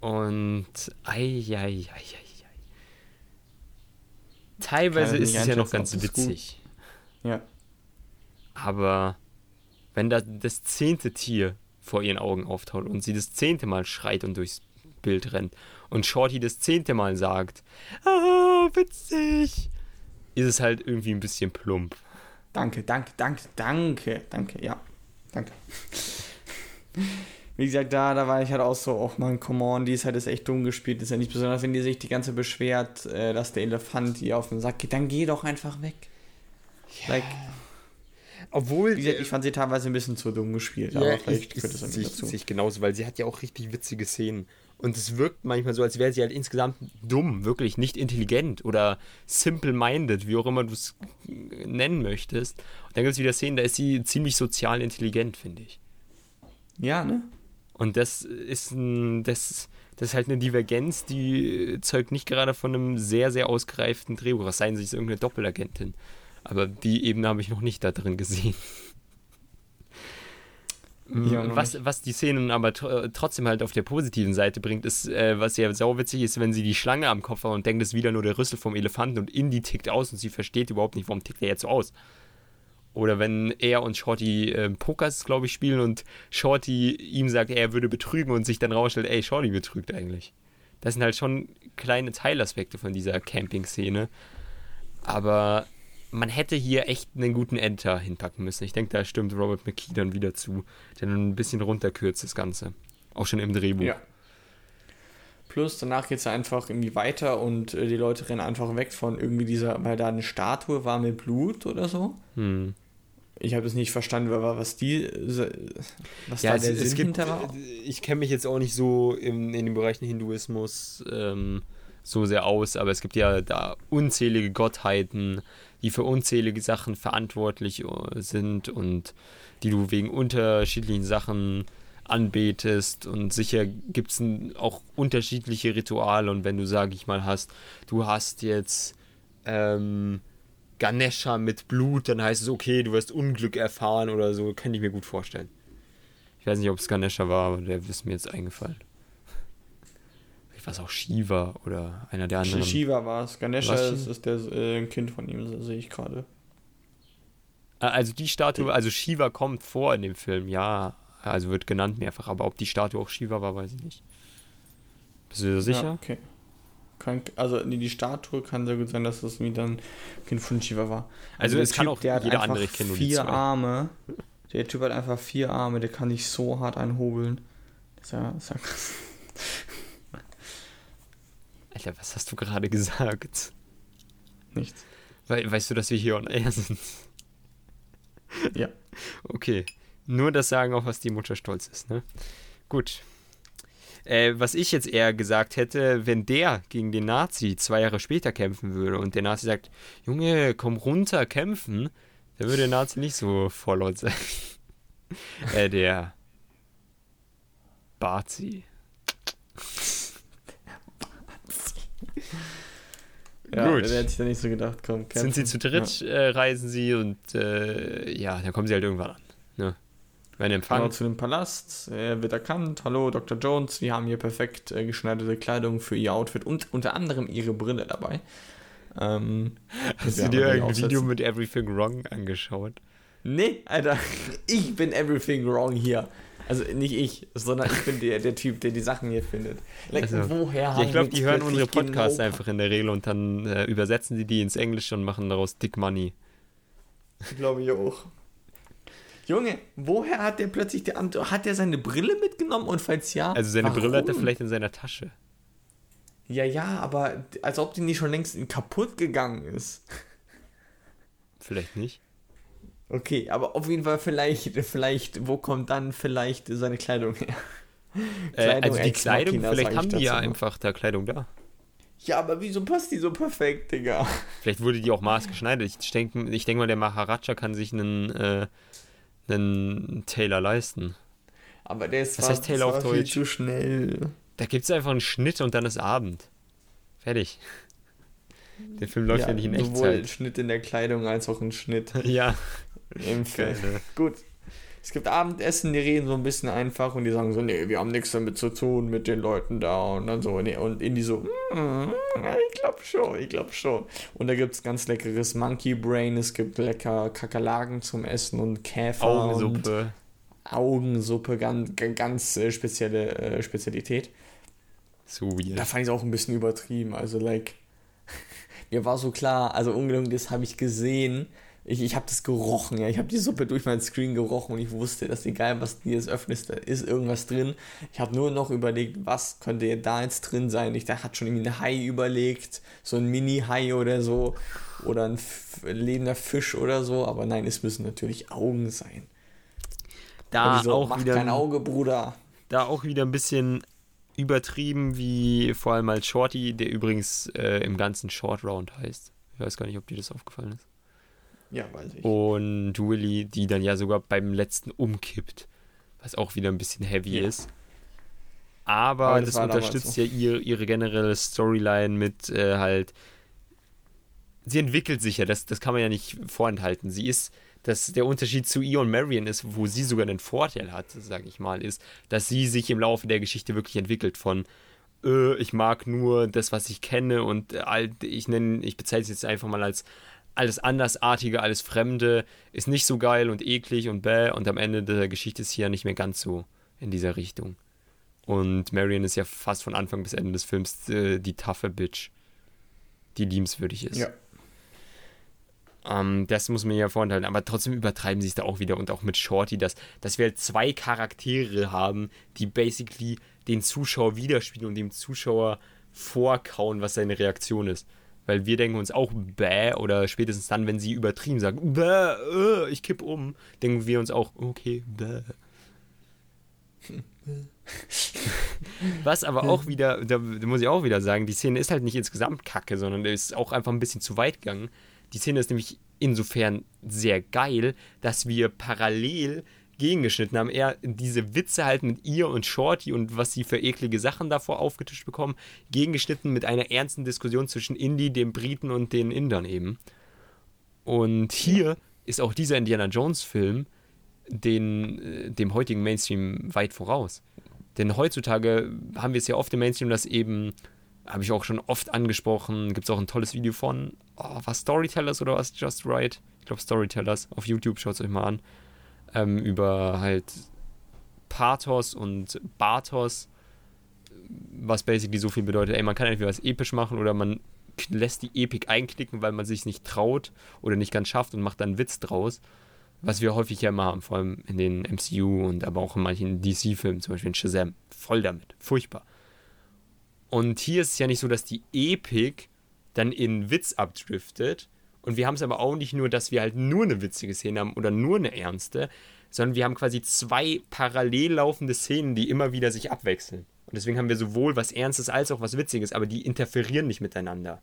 Und. Ei, ei, ei, ei, Teilweise ist es ja noch ganz witzig. Ja. Aber wenn da das zehnte Tier vor ihren Augen auftaucht und sie das zehnte Mal schreit und durchs Bild rennt und Shorty das zehnte Mal sagt, ah, witzig, ist es halt irgendwie ein bisschen plump. Danke, danke, danke, danke, danke, ja, danke. Wie gesagt, da, da war ich halt auch so, oh man, come on, die ist halt ist echt dumm gespielt. Ist ja nicht besonders, wenn die sich die ganze beschwert, äh, dass der Elefant ihr auf den Sack geht, dann geh doch einfach weg. Ja. Like, obwohl. Wie gesagt, ich fand sie teilweise ein bisschen zu dumm gespielt, ja, aber vielleicht gehört es sich, dazu. sich genauso, weil sie hat ja auch richtig witzige Szenen. Und es wirkt manchmal so, als wäre sie halt insgesamt dumm, wirklich nicht intelligent oder simple-minded, wie auch immer du es nennen möchtest. Und dann gibt es wieder Szenen, da ist sie ziemlich sozial intelligent, finde ich. Ja, ne? Und das ist ein, das, das ist halt eine Divergenz, die zeugt nicht gerade von einem sehr, sehr ausgereiften Drehbuch. Was seien sie ist irgendeine Doppelagentin. Aber die Ebene habe ich noch nicht da drin gesehen. Ja, was, was die Szenen aber trotzdem halt auf der positiven Seite bringt, ist, äh, was ja sauwitzig ist, wenn sie die Schlange am Kopf hat und denkt, es ist wieder nur der Rüssel vom Elefanten und Indy tickt aus und sie versteht überhaupt nicht, warum tickt er jetzt so aus. Oder wenn er und Shorty äh, Pokers, glaube ich, spielen und Shorty ihm sagt, er würde betrügen und sich dann rausstellt, ey, Shorty betrügt eigentlich. Das sind halt schon kleine Teilaspekte von dieser Camping-Szene. Aber man hätte hier echt einen guten Enter hinpacken müssen. Ich denke, da stimmt Robert McKee dann wieder zu, der ein bisschen runterkürzt das Ganze. Auch schon im Drehbuch. Ja. Plus danach geht es einfach irgendwie weiter und äh, die Leute rennen einfach weg von irgendwie dieser, weil da eine Statue war mit Blut oder so. Hm. Ich habe es nicht verstanden, was die, was ja, da der es, Sinn gibt, war. Ich kenne mich jetzt auch nicht so im, in den Bereichen Hinduismus ähm, so sehr aus, aber es gibt ja da unzählige Gottheiten, die für unzählige Sachen verantwortlich äh, sind und die du wegen unterschiedlichen Sachen anbetest und sicher gibt es auch unterschiedliche Rituale und wenn du, sag ich mal, hast, du hast jetzt ähm, Ganesha mit Blut, dann heißt es, okay, du wirst Unglück erfahren oder so, kann ich mir gut vorstellen. Ich weiß nicht, ob es Ganesha war, aber der ist mir jetzt eingefallen. Ich weiß auch Shiva oder einer der anderen. Shiva war es. Ganesha ist, ist der äh, Kind von ihm, sehe ich gerade. Ah, also die Statue, also Shiva kommt vor in dem Film, ja, also wird genannt mehrfach, aber ob die Statue auch Shiva war, weiß ich nicht. Bist du dir sicher? Ja, okay. Kann, also die Statue kann sehr gut sein, dass das wie dann Kind von Shiva war. Also, also es kann auch der jeder andere kennen. Vier Arme. Der Typ hat einfach vier Arme, der kann nicht so hart einhobeln. Das ist ja, das ist ja krass. Alter, was hast du gerade gesagt? Nichts. We weißt du, dass wir hier on air sind? Ja. Okay. Nur das sagen, auf was die Mutter stolz ist, ne? Gut. Äh, was ich jetzt eher gesagt hätte, wenn der gegen den Nazi zwei Jahre später kämpfen würde und der Nazi sagt, Junge, komm runter, kämpfen, dann würde der Nazi nicht so vorlaut sein. äh, der Bazi. Ja, Gut. hätte ich da nicht so gedacht, komm, Sind sie kämpfen. zu dritt, äh, reisen sie und äh, ja, dann kommen sie halt irgendwann an. Ne? Werden empfangen. Genau, zu dem Palast. Er wird erkannt. Hallo, Dr. Jones. Wir haben hier perfekt äh, geschneiderte Kleidung für ihr Outfit und unter anderem ihre Brille dabei. Ähm, Hast du dir irgendein Video mit Everything Wrong angeschaut? Nee, Alter, ich bin everything wrong hier. Also nicht ich, sondern ich bin der, der Typ, der die Sachen hier findet. Like, Also, woher Ja, ich glaube, die hören unsere Podcasts genau- einfach in der Regel und dann äh, übersetzen sie die ins Englische und machen daraus Dick Money. Glaube ich auch. Junge, woher hat der plötzlich die Antwort? Hat er seine Brille mitgenommen und falls ja? Also seine Brille hat er warum? vielleicht in seiner Tasche. Ja, ja, aber als ob die nicht schon längst kaputt gegangen ist. Vielleicht nicht. Okay, aber auf jeden Fall vielleicht, vielleicht, wo kommt dann vielleicht seine Kleidung her? Äh, Kleidung also die Kleidung, machina, vielleicht haben die ja noch. einfach da Kleidung da. Ja, aber wieso passt die so perfekt, Digga? Vielleicht wurde die auch maßgeschneidert. Ich denke ich denk mal, der Maharaja kann sich einen, äh, einen Tailor leisten. Aber der ist Was heißt Taylor auf Deutsch? zu schnell. Da gibt es einfach einen Schnitt und dann ist Abend. Fertig. Der Film läuft ja, nicht in Sowohl ein Echtzeit. Schnitt in der Kleidung als auch ein Schnitt Ja, im Film. Gut. Es gibt Abendessen, die reden so ein bisschen einfach und die sagen so, nee, wir haben nichts damit zu tun mit den Leuten da und dann so, nee, und Indy so, mm, ich glaube schon, ich glaube schon. Und da gibt es ganz leckeres Monkey Brain, es gibt lecker Kakerlaken zum Essen und Käfer und Augensuppe. Augensuppe, ganz, ganz äh, spezielle äh, Spezialität. So weird. Da fand ich es auch ein bisschen übertrieben. Also, like, mir war so klar, also ungelungen, das habe ich gesehen. Ich, ich habe das gerochen, ja. Ich habe die Suppe durch meinen Screen gerochen und ich wusste, dass egal, was du jetzt öffnest, da ist irgendwas drin. Ich habe nur noch überlegt, was könnte da jetzt drin sein. Ich da hat schon irgendwie ein Hai überlegt, so ein Mini-Hai oder so. Oder ein lebender Fisch oder so. Aber nein, es müssen natürlich Augen sein. Da so, auch, mach wieder, kein Auge, Bruder. da auch wieder ein bisschen übertrieben, wie vor allem als Shorty, der übrigens äh, im ganzen Short Round heißt. Ich weiß gar nicht, ob dir das aufgefallen ist. Ja, weiß ich. Und Willy, die dann ja sogar beim letzten umkippt, was auch wieder ein bisschen heavy Ja. ist. Aber, Aber das, das unterstützt so. ja ihre, ihre generelle Storyline mit äh, halt. Sie entwickelt sich ja, das, das kann man ja nicht vorenthalten. Sie ist, dass der Unterschied zu ihr und Marion ist, wo sie sogar einen Vorteil hat, sage ich mal, ist, dass sie sich im Laufe der Geschichte wirklich entwickelt von äh, ich mag nur das, was ich kenne und äh, all- ich nenne, ich bezeichne es jetzt einfach mal als alles Andersartige, alles Fremde, ist nicht so geil und eklig und bäh und am Ende der Geschichte ist hier nicht mehr ganz so in dieser Richtung. Und Marion ist ja fast von Anfang bis Ende des Films äh, die taffe Bitch, die liebenswürdig ist. Ja. Ähm, das muss man ja vorenthalten. Aber trotzdem übertreiben sie es da auch wieder und auch mit Shorty, dass, dass wir halt zwei Charaktere haben, die basically den Zuschauer widerspiegeln und dem Zuschauer vorkauen, was seine Reaktion ist. Weil wir denken uns auch bäh oder spätestens dann, wenn sie übertrieben sagen, bäh, äh, ich kipp um, denken wir uns auch, okay, bäh. Was aber auch wieder, da, da muss ich auch wieder sagen, die Szene ist halt nicht insgesamt kacke, sondern ist auch einfach ein bisschen zu weit gegangen. Die Szene ist nämlich insofern sehr geil, dass wir parallel gegengeschnitten haben. Er diese Witze halt mit ihr und Shorty und was sie für eklige Sachen davor aufgetischt bekommen, gegengeschnitten mit einer ernsten Diskussion zwischen Indie, dem Briten und den Indern eben. Und hier ist auch dieser Indiana Jones Film den, äh, dem heutigen Mainstream weit voraus. Denn heutzutage haben wir es ja oft im Mainstream, dass eben, habe ich auch schon oft angesprochen, gibt es auch ein tolles Video von, oh, was Storytellers oder was Just Right? Ich glaube Storytellers. Auf YouTube schaut es euch mal an. Ähm, über halt Pathos und Bathos, was basically so viel bedeutet, ey, man kann entweder was episch machen oder man lässt die Epik einknicken, weil man sich nicht traut oder nicht ganz schafft und macht dann einen Witz draus. Was wir häufig ja immer haben, vor allem in den MCU und aber auch in manchen DC-Filmen, zum Beispiel in Shazam. Voll damit. Furchtbar. Und hier ist es ja nicht so, dass die Epik dann in Witz abdriftet Und wir haben es aber auch nicht nur, dass wir halt nur eine witzige Szene haben oder nur eine ernste, sondern wir haben quasi zwei parallel laufende Szenen, die immer wieder sich abwechseln. Und deswegen haben wir sowohl was Ernstes als auch was Witziges, aber die interferieren nicht miteinander.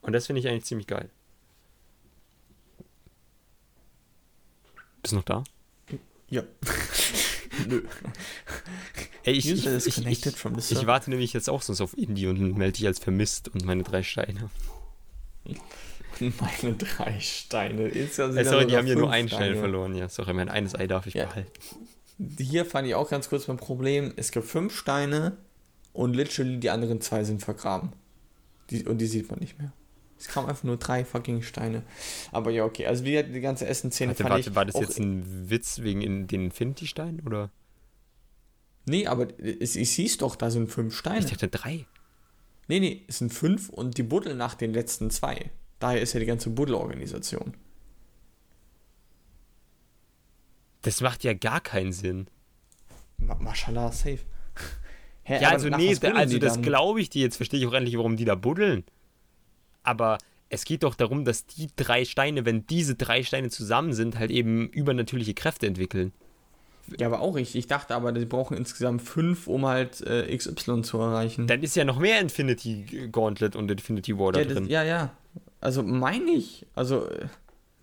Und das finde ich eigentlich ziemlich geil. Bist du noch da? Ja. Nö. Ey, ich, ich, ich, ich, warte nämlich jetzt auch sonst auf Indie und melde dich als vermisst und meine drei Steine. Meine drei Steine. Ist ja Äh, sorry, die haben hier nur einen Stein verloren. Ja, sorry, mein eines Ei darf ich Ja. behalten. Hier fand ich auch ganz kurz mein Problem. Es gibt fünf Steine und literally die anderen zwei sind vergraben. Die, und die sieht man nicht mehr. Es kamen einfach nur drei fucking Steine. Aber ja, okay. Also wie die ganze Essenszene Warte, fand warte, ich war das jetzt ein Witz wegen in den Infinity-Steinen oder? Nee, aber es, ich sieh's doch, da sind fünf Steine. Ich dachte drei. Nee, nee, es sind fünf und die buddeln nach den letzten zwei. Daher ist ja die ganze Buddelorganisation. Das macht ja gar keinen Sinn. Ma Mashallah, safe. Hä, Ja, also nee, also das glaube ich dir. Jetzt verstehe ich auch endlich, warum die da buddeln. Aber es geht doch darum, dass die drei Steine, wenn diese drei Steine zusammen sind, halt eben übernatürliche Kräfte entwickeln. Ja, aber auch richtig. Ich dachte aber, die brauchen insgesamt fünf, um halt äh, XY zu erreichen. Dann ist ja noch mehr Infinity Gauntlet und Infinity War da ja, das, drin. ja, ja. Also meine ich. Also, äh,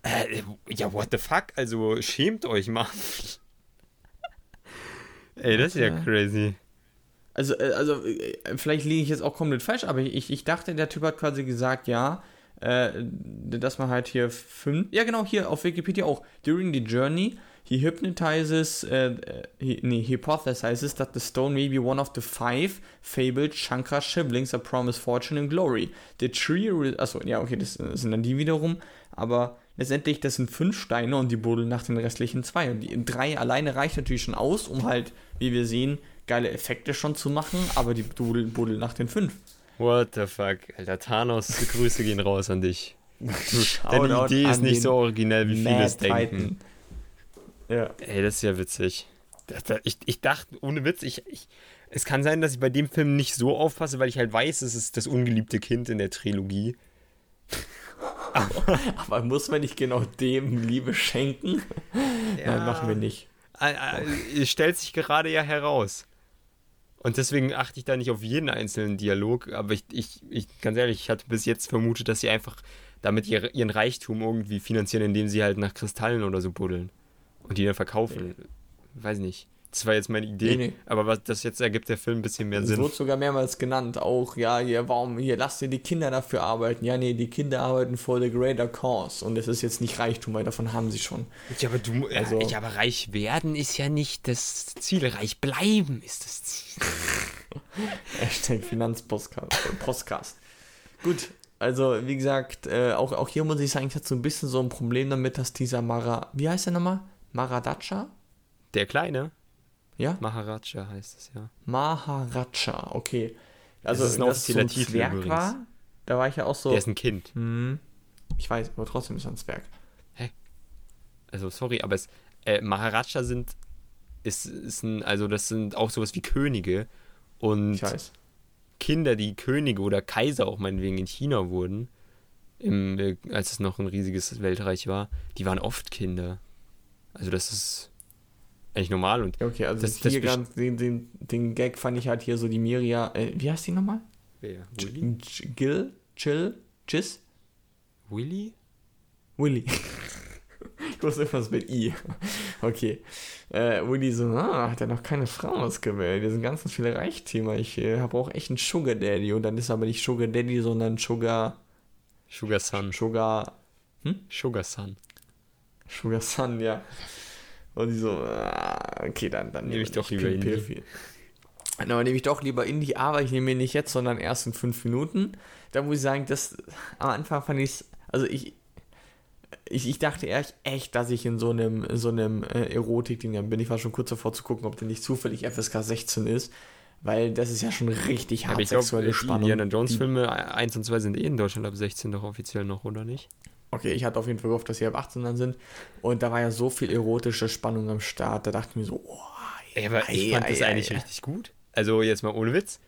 Äh, ja, what the fuck? Also schämt euch mal. Ey, das ist ja crazy. also, äh, also äh, vielleicht liege ich jetzt auch komplett falsch, aber ich, ich dachte, der Typ hat quasi gesagt, ja, äh, dass man halt hier fünf. Ja, genau, hier auf Wikipedia auch. During the journey, he hypnotizes, äh, äh, he, nee, hypothesizes that the stone may be one of the five fabled Shankar siblings that promise fortune and glory. The tree, re- achso, ja, okay, das sind dann die wiederum, aber letztendlich, das sind fünf Steine und die buddeln nach den restlichen zwei. Und die drei alleine reicht natürlich schon aus, um halt, wie wir sehen, geile Effekte schon zu machen, aber die buddeln, buddeln nach den fünf. What the fuck? Alter, Thanos, Grüße gehen raus an dich. Deine Idee ist nicht so originell, wie viele es denken. Ja. Ey, das ist ja witzig. Ich, ich dachte, ohne Witz, ich, ich, es kann sein, dass ich bei dem Film nicht so aufpasse, weil ich halt weiß, es ist das ungeliebte Kind in der Trilogie. Aber muss man nicht genau dem Liebe schenken? Nein, machen wir nicht. Es stellt sich gerade ja heraus. Und deswegen achte ich da nicht auf jeden einzelnen Dialog, aber ich, ich, ich ganz ehrlich, ich hatte bis jetzt vermutet, dass sie einfach damit ihr, ihren Reichtum irgendwie finanzieren, indem sie halt nach Kristallen oder so buddeln und die dann verkaufen. Weiß nicht. Das war jetzt meine Idee, Nee, nee. aber was das jetzt ergibt der Film ein bisschen mehr Es Sinn. wurde sogar mehrmals genannt, auch, ja, hier, warum, hier, lasst ihr die Kinder dafür arbeiten. Ja, nee, die Kinder arbeiten for the greater cause. Und es ist jetzt nicht Reichtum, weil davon haben sie schon. Ja, aber du, Also- ja, aber reich werden ist ja nicht das Ziel. Reich bleiben ist das Ziel. Hashtag Finanzpostcast. äh, Postcast. Gut, also, wie gesagt, äh, auch, auch hier muss ich sagen, ich hatte so ein bisschen so ein Problem damit, dass dieser Mara, wie heißt der nochmal? Maradacha? Der Kleine, Ja? Maharaja heißt es ja. Maharaja, okay. Also, Das ist ein das so ein Zwerg übrigens. war, da war ich ja auch so. Der ist ein Kind. hm, ich weiß, aber trotzdem ist er ein Zwerg. Also, sorry, aber es, äh, Maharaja sind, ist, ist ein, also das sind auch sowas wie Könige. Und Ich weiß. Kinder, die Könige oder Kaiser auch meinetwegen in China wurden, im, äh, als es noch ein riesiges Weltreich war, die waren oft Kinder. Also das ist eigentlich normal und okay, also Das- das hier gerade den, den, den Gag fand ich halt hier so die Miria, äh, wie heißt die nochmal? wer? Willy? Gil? Chill? Chiss? Willy? Willy. ich wusste irgendwas mit I. Okay. Äh, Willy so, ah, hat er noch keine Frau ausgewählt. Hier sind ganz viele Reichtümer. Ich äh, habe auch echt einen Sugar Daddy. Und dann ist aber nicht Sugar Daddy, sondern Sugar. Sugar Sun. Sugar. Sugar Sun. Sugar Sun, ja. Und die so, ah, okay, dann, dann Nehme ich doch lieber Indie. Dann nehme ich doch lieber Indie, aber ich nehme ihn nicht jetzt, sondern erst in fünf Minuten. Da muss ich sagen, das am Anfang fand ich es, also ich, ich, ich dachte echt, echt, dass ich in so einem, in so einem äh, Erotik-Ding bin. Ich war schon kurz davor zu gucken, ob der nicht zufällig FSK 16 ist, weil das ist ja schon richtig Ja, hart glaube, sexuelle die Spannung. Indiana Die- Filme 1 und 2 sind eh in Deutschland ab 16 doch offiziell noch, oder nicht? Okay, ich hatte auf jeden Fall gehofft, dass sie ab 18 dann sind. Und da war ja so viel erotische Spannung am Start. Da dachte ich mir so, oh, Ey, aber ich fand ei, das ei, eigentlich ei. richtig gut. Also jetzt mal ohne Witz.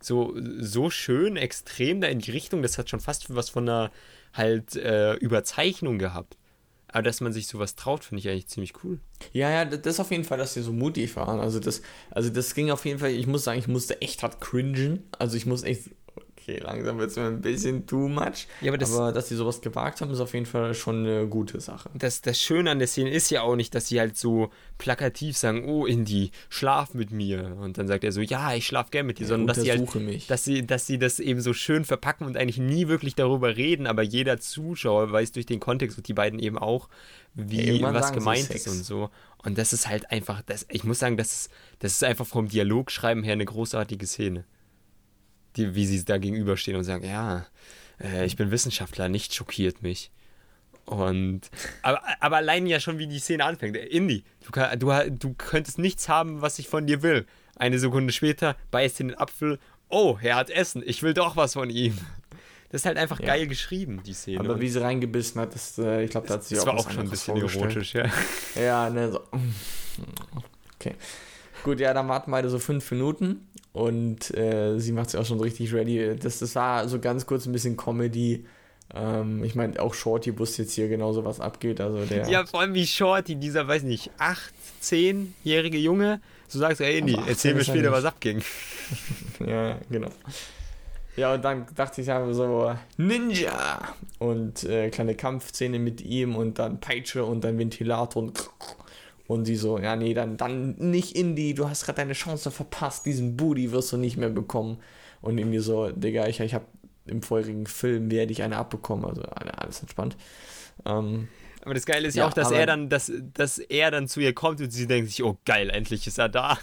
so, so schön, extrem da in die Richtung. Das hat schon fast was von einer halt äh, Überzeichnung gehabt. Aber dass man sich sowas traut, finde ich eigentlich ziemlich cool. Ja, ja, das auf jeden Fall, dass sie so mutig waren. Also das, also das ging auf jeden Fall, ich muss sagen, ich musste echt hart cringen. Also ich muss echt okay, langsam wird es mir ein bisschen too much. Ja, aber, das, aber dass sie sowas gewagt haben, ist auf jeden Fall schon eine gute Sache. Das, das Schöne an der Szene ist ja auch nicht, dass sie halt so plakativ sagen, oh Indy, schlaf mit mir. Und dann sagt er so, ja, ich schlaf gern mit dir, ja, sondern dass sie halt, mich. dass sie, dass sie das eben so schön verpacken und eigentlich nie wirklich darüber reden, aber jeder Zuschauer weiß durch den Kontext und die beiden eben auch, wie ja, was gemeint ist und so. Und das ist halt einfach, das, ich muss sagen, das ist, das ist einfach vom Dialogschreiben her eine großartige Szene die, wie sie da gegenüberstehen und sagen, ja, äh, ich bin Wissenschaftler, nicht schockiert mich. Und aber, aber allein ja schon, wie die Szene anfängt. Indy, du, du, du könntest nichts haben, was ich von dir will. Eine Sekunde später beißt in den Apfel. Oh, er hat Essen. Ich will doch was von ihm. Das ist halt einfach ja. geil geschrieben, die Szene. Aber wie sie reingebissen hat, das, äh, ich glaube, da hat sie das auch. Das war auch schon ein bisschen erotisch, ja. Ja, ne, so. Okay. Gut, ja, dann warten wir so fünf Minuten und äh, sie macht sich auch schon richtig ready. Das, das war so ganz kurz ein bisschen Comedy. Ähm, ich meine, auch Shorty wusste jetzt hier genauso, was abgeht. Also der ja, vor allem wie Shorty, dieser, weiß nicht, 8, 10-jährige Junge, so sagst du, ey, Indy, erzähl mir später, was abging. ja, genau. Ja, und dann dachte ich einfach so, Ninja! Und äh, kleine Kampfszene mit ihm und dann Peitsche und dann Ventilator und und sie so, ja, nee, dann, dann nicht Indie, du hast gerade deine Chance verpasst, diesen Booty wirst du nicht mehr bekommen. Und Indie so, Digga, ich, ich habe im vorherigen Film werde ich eine abbekommen, also alles entspannt. Ähm, aber das Geile ist ja auch, dass er dann, dass, dass er dann zu ihr kommt und sie denkt sich, oh geil, endlich ist er da.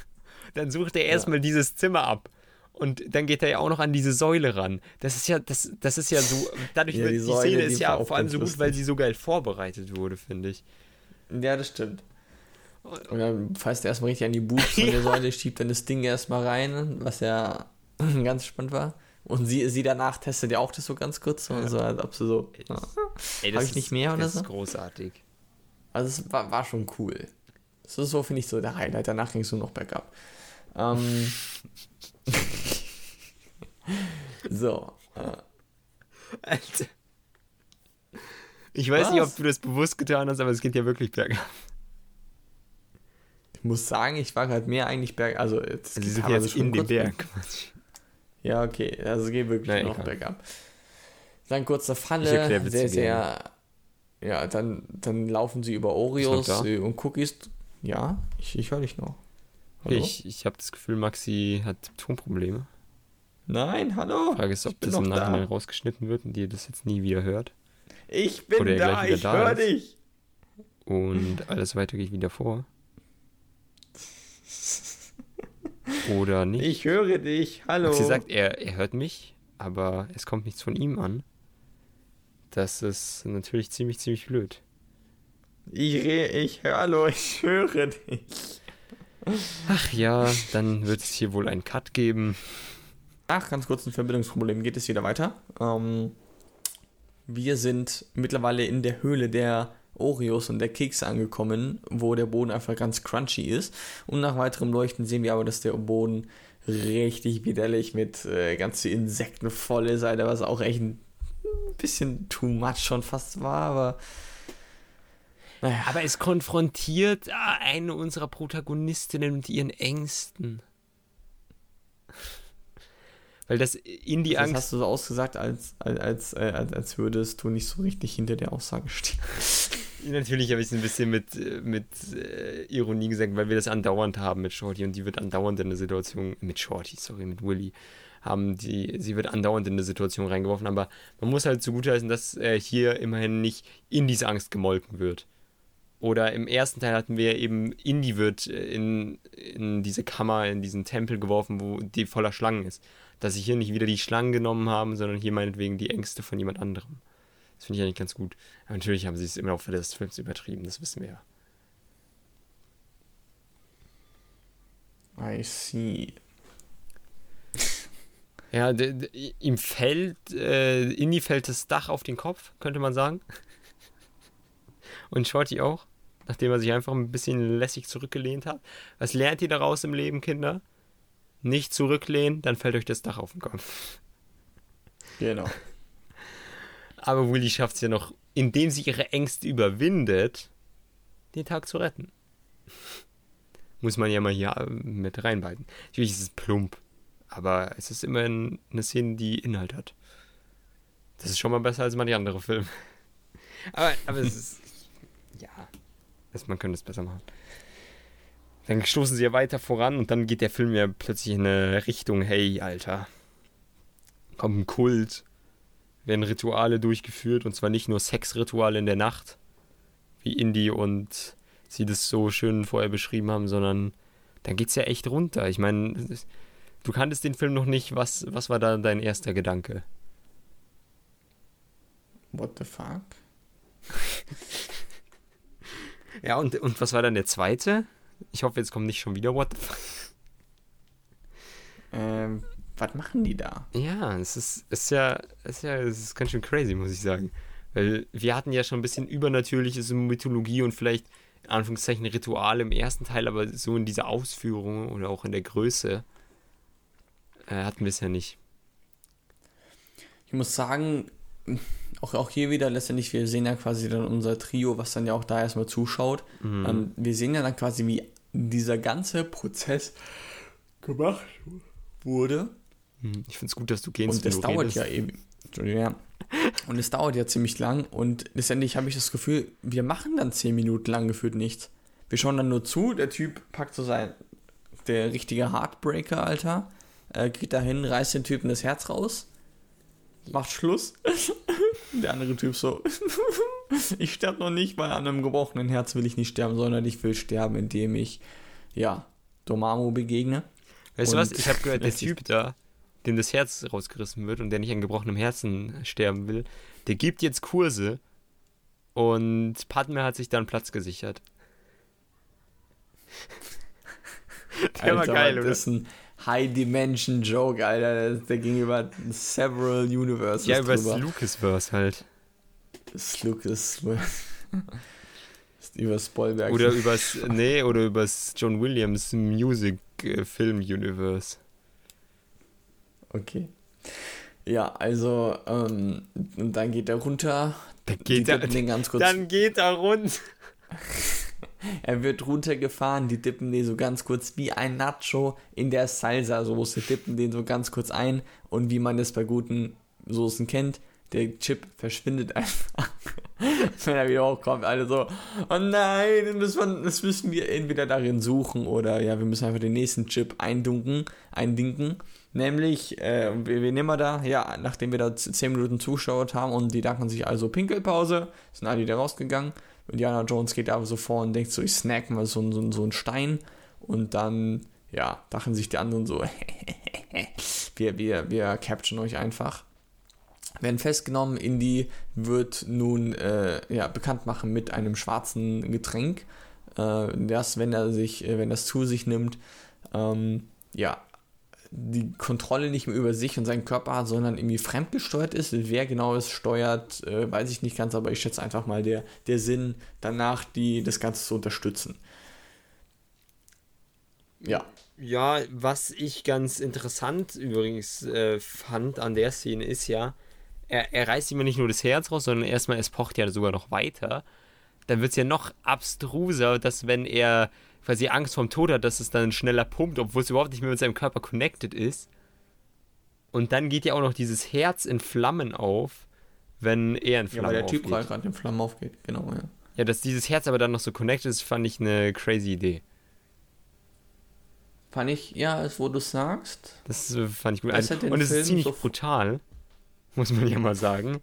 Dann sucht er erstmal ja. dieses Zimmer ab. Und dann geht er ja auch noch an diese Säule ran. Das ist ja, das, das ist ja so, dadurch ja, wird die, die Szene ist ja vor allem so gut, weil sie so geil vorbereitet wurde, finde ich. Ja, das stimmt. Und dann fasst er erstmal richtig an die Boobs von der Säule, schiebt dann das Ding erstmal rein, was ja ganz spannend war. Und sie, sie danach testet ja auch das so ganz kurz, ja. so, als ob sie so, ja, habe ich nicht mehr oder das so. Das ist großartig. Also es war, war schon cool. Das ist so, finde ich, so der Highlight. Danach ging es nur noch bergab. Ähm, so. Äh. Alter. Ich weiß Was? nicht, ob du das bewusst getan hast, aber es geht ja wirklich bergab muss sagen, ich war gerade mehr eigentlich berg. Also, jetzt also sind jetzt in den Berg. Ja, okay. Also es geht wirklich Nein, noch bergab. Dann kurze Falle. Sehr, sehr. Ja, dann, dann laufen sie über Oreos und Cookies. Ja, ich, ich höre dich noch. Hallo? Ich, ich habe das Gefühl, Maxi hat Tonprobleme. Nein, hallo. Die Frage ist, ob das im Nachhinein da. rausgeschnitten wird und ihr das jetzt nie wieder hört. Ich bin da, ich höre dich. Und alles weiter geht wieder vor. Oder nicht? Ich höre dich. Hallo. Sie sagt, er, er hört mich, aber es kommt nichts von ihm an. Das ist natürlich ziemlich, ziemlich blöd. Ich ich hallo, ich höre dich. Ach ja, dann wird es hier wohl einen Cut geben. Ach, ganz kurz ein Verbindungsproblem. Geht es wieder weiter? Ähm, wir sind mittlerweile in der Höhle der Oreos und der Keks angekommen, wo der Boden einfach ganz crunchy ist. Und nach weiterem Leuchten sehen wir aber, dass der Boden richtig widerlich mit äh, ganz Insekten voll ist, Alter, was auch echt ein bisschen too much schon fast war, aber. Naja. Aber es konfrontiert ah, eine unserer Protagonistinnen mit ihren Ängsten. Weil das in die das Angst. Das hast du so ausgesagt, als, als, als, äh, als, als würdest du nicht so richtig hinter der Aussage stehen. Natürlich habe ich es ein bisschen mit, mit äh, Ironie gesagt, weil wir das andauernd haben mit Shorty und die wird andauernd in eine Situation, mit Shorty, sorry, mit Willy, haben die, sie wird andauernd in eine Situation reingeworfen, aber man muss halt zugutheißen, dass äh, hier immerhin nicht in diese Angst gemolken wird. Oder im ersten Teil hatten wir eben, Indy wird äh, in, in diese Kammer, in diesen Tempel geworfen, wo die voller Schlangen ist. Dass sie hier nicht wieder die Schlangen genommen haben, sondern hier meinetwegen die Ängste von jemand anderem. Das finde ich eigentlich ganz gut. Aber natürlich haben sie es im Laufe des Films übertrieben, das wissen wir ja. I see. Ja, ihm fällt, äh, Indy fällt das Dach auf den Kopf, könnte man sagen. Und Shorty auch, nachdem er sich einfach ein bisschen lässig zurückgelehnt hat. Was lernt ihr daraus im Leben, Kinder? nicht zurücklehnen, dann fällt euch das Dach auf den Kopf. Genau. Aber Willy schafft es ja noch, indem sie ihre Ängste überwindet, den Tag zu retten. Muss man ja mal hier äh, mit reinbeiten. Natürlich ist es plump, aber es ist immerhin eine Szene, die Inhalt hat. Das ist schon mal besser als manche andere Filme. Aber, aber es ist. Ja. Man könnte es besser machen. Dann stoßen sie ja weiter voran und dann geht der Film ja plötzlich in eine Richtung, hey, Alter. Kommt ein Kult. Werden Rituale durchgeführt und zwar nicht nur Sexrituale in der Nacht, wie Indy und sie das so schön vorher beschrieben haben, sondern dann geht's ja echt runter. Ich meine, du kanntest den Film noch nicht. Was, was war da dein erster Gedanke? What the fuck? ja, und, und was war dann der zweite? Ich hoffe, jetzt kommt nicht schon wieder What the fuck. Ähm, was machen die da? Ja, es ist, ist ja, ist ja, es ist ganz schön crazy, muss ich sagen. Weil wir hatten ja schon ein bisschen Übernatürliches in Mythologie und vielleicht, in Anführungszeichen, Rituale im ersten Teil, aber so in dieser Ausführung oder auch in der Größe äh, hatten wir es ja nicht. Ich muss sagen, auch, auch hier wieder letztendlich, wir sehen ja quasi dann unser Trio, was dann ja auch da erstmal zuschaut. Mhm. Ähm, wir sehen ja dann quasi, wie dieser ganze Prozess gemacht wurde. Mhm. Ich finde es gut, dass du gehst. Und das dauert redest. ja eben. Ja. Und es dauert ja ziemlich lang und letztendlich habe ich das Gefühl, wir machen dann zehn Minuten lang gefühlt nichts. Wir schauen dann nur zu, der Typ packt so sein, der richtige Heartbreaker, Alter, äh, geht dahin, reißt den Typen das Herz raus, macht Schluss. Der andere Typ so, ich sterbe noch nicht, weil an einem gebrochenen Herz will ich nicht sterben, sondern ich will sterben, indem ich, ja, Domamo begegne. Weißt du was, ich habe gehört, der Typ da, dem das Herz rausgerissen wird und der nicht an gebrochenem Herzen sterben will, der gibt jetzt Kurse und Padme hat sich dann Platz gesichert. der Alter, war geil, oder? Das ist ein High-Dimension-Joke, Alter. Der ging über several Universes. Ja, über das Lucasverse halt. Das Lucas. über Spoilberg. Oder übers, nee, oder übers John Williams Music äh, Film Universe. Okay. Ja, also, ähm, und dann geht er runter. Dann geht er, dann geht er runter. Er wird runtergefahren, die dippen den so ganz kurz wie ein Nacho in der Salsa-Soße, dippen den so ganz kurz ein und wie man es bei guten Soßen kennt, der Chip verschwindet einfach. Wenn er wieder hochkommt, alle so, oh nein, das müssen, wir, das müssen wir entweder darin suchen oder ja, wir müssen einfach den nächsten Chip eindunken, eindinken. Nämlich, äh, wir, wir nehmen wir da, ja, nachdem wir da 10 Minuten zuschaut haben und die danken sich also Pinkelpause, sind alle wieder rausgegangen. Indiana Jones geht aber so vor und denkt so, ich snack mal so, so, so einen Stein und dann, ja, dachten sich die anderen so, wir, wir, wir capturen euch einfach. Werden festgenommen, Indy wird nun äh, ja, bekannt machen mit einem schwarzen Getränk, äh, das, wenn er sich, äh, wenn das zu sich nimmt, ähm, ja, die Kontrolle nicht mehr über sich und seinen Körper hat, sondern irgendwie fremdgesteuert ist. Wer genau es steuert, äh, weiß ich nicht ganz, aber ich schätze einfach mal der, der Sinn danach, die das Ganze zu unterstützen. Ja. Ja, was ich ganz interessant übrigens äh, fand an der Szene ist ja, er, er reißt immer nicht nur das Herz raus, sondern erstmal, es pocht ja sogar noch weiter. Dann wird es ja noch abstruser, dass wenn er quasi Angst vorm Tod hat, dass es dann schneller pumpt, obwohl es überhaupt nicht mehr mit seinem Körper connected ist. Und dann geht ja auch noch dieses Herz in Flammen auf, wenn er in Flammen aufgeht. Ja, weil der Typ gerade in Flammen aufgeht, genau, ja. Ja, dass dieses Herz aber dann noch so connected ist, fand ich eine crazy Idee. Fand ich, ja, wo du sagst. Das äh, fand ich gut. Also, und es ist ziemlich so brutal, muss man ja mal sagen.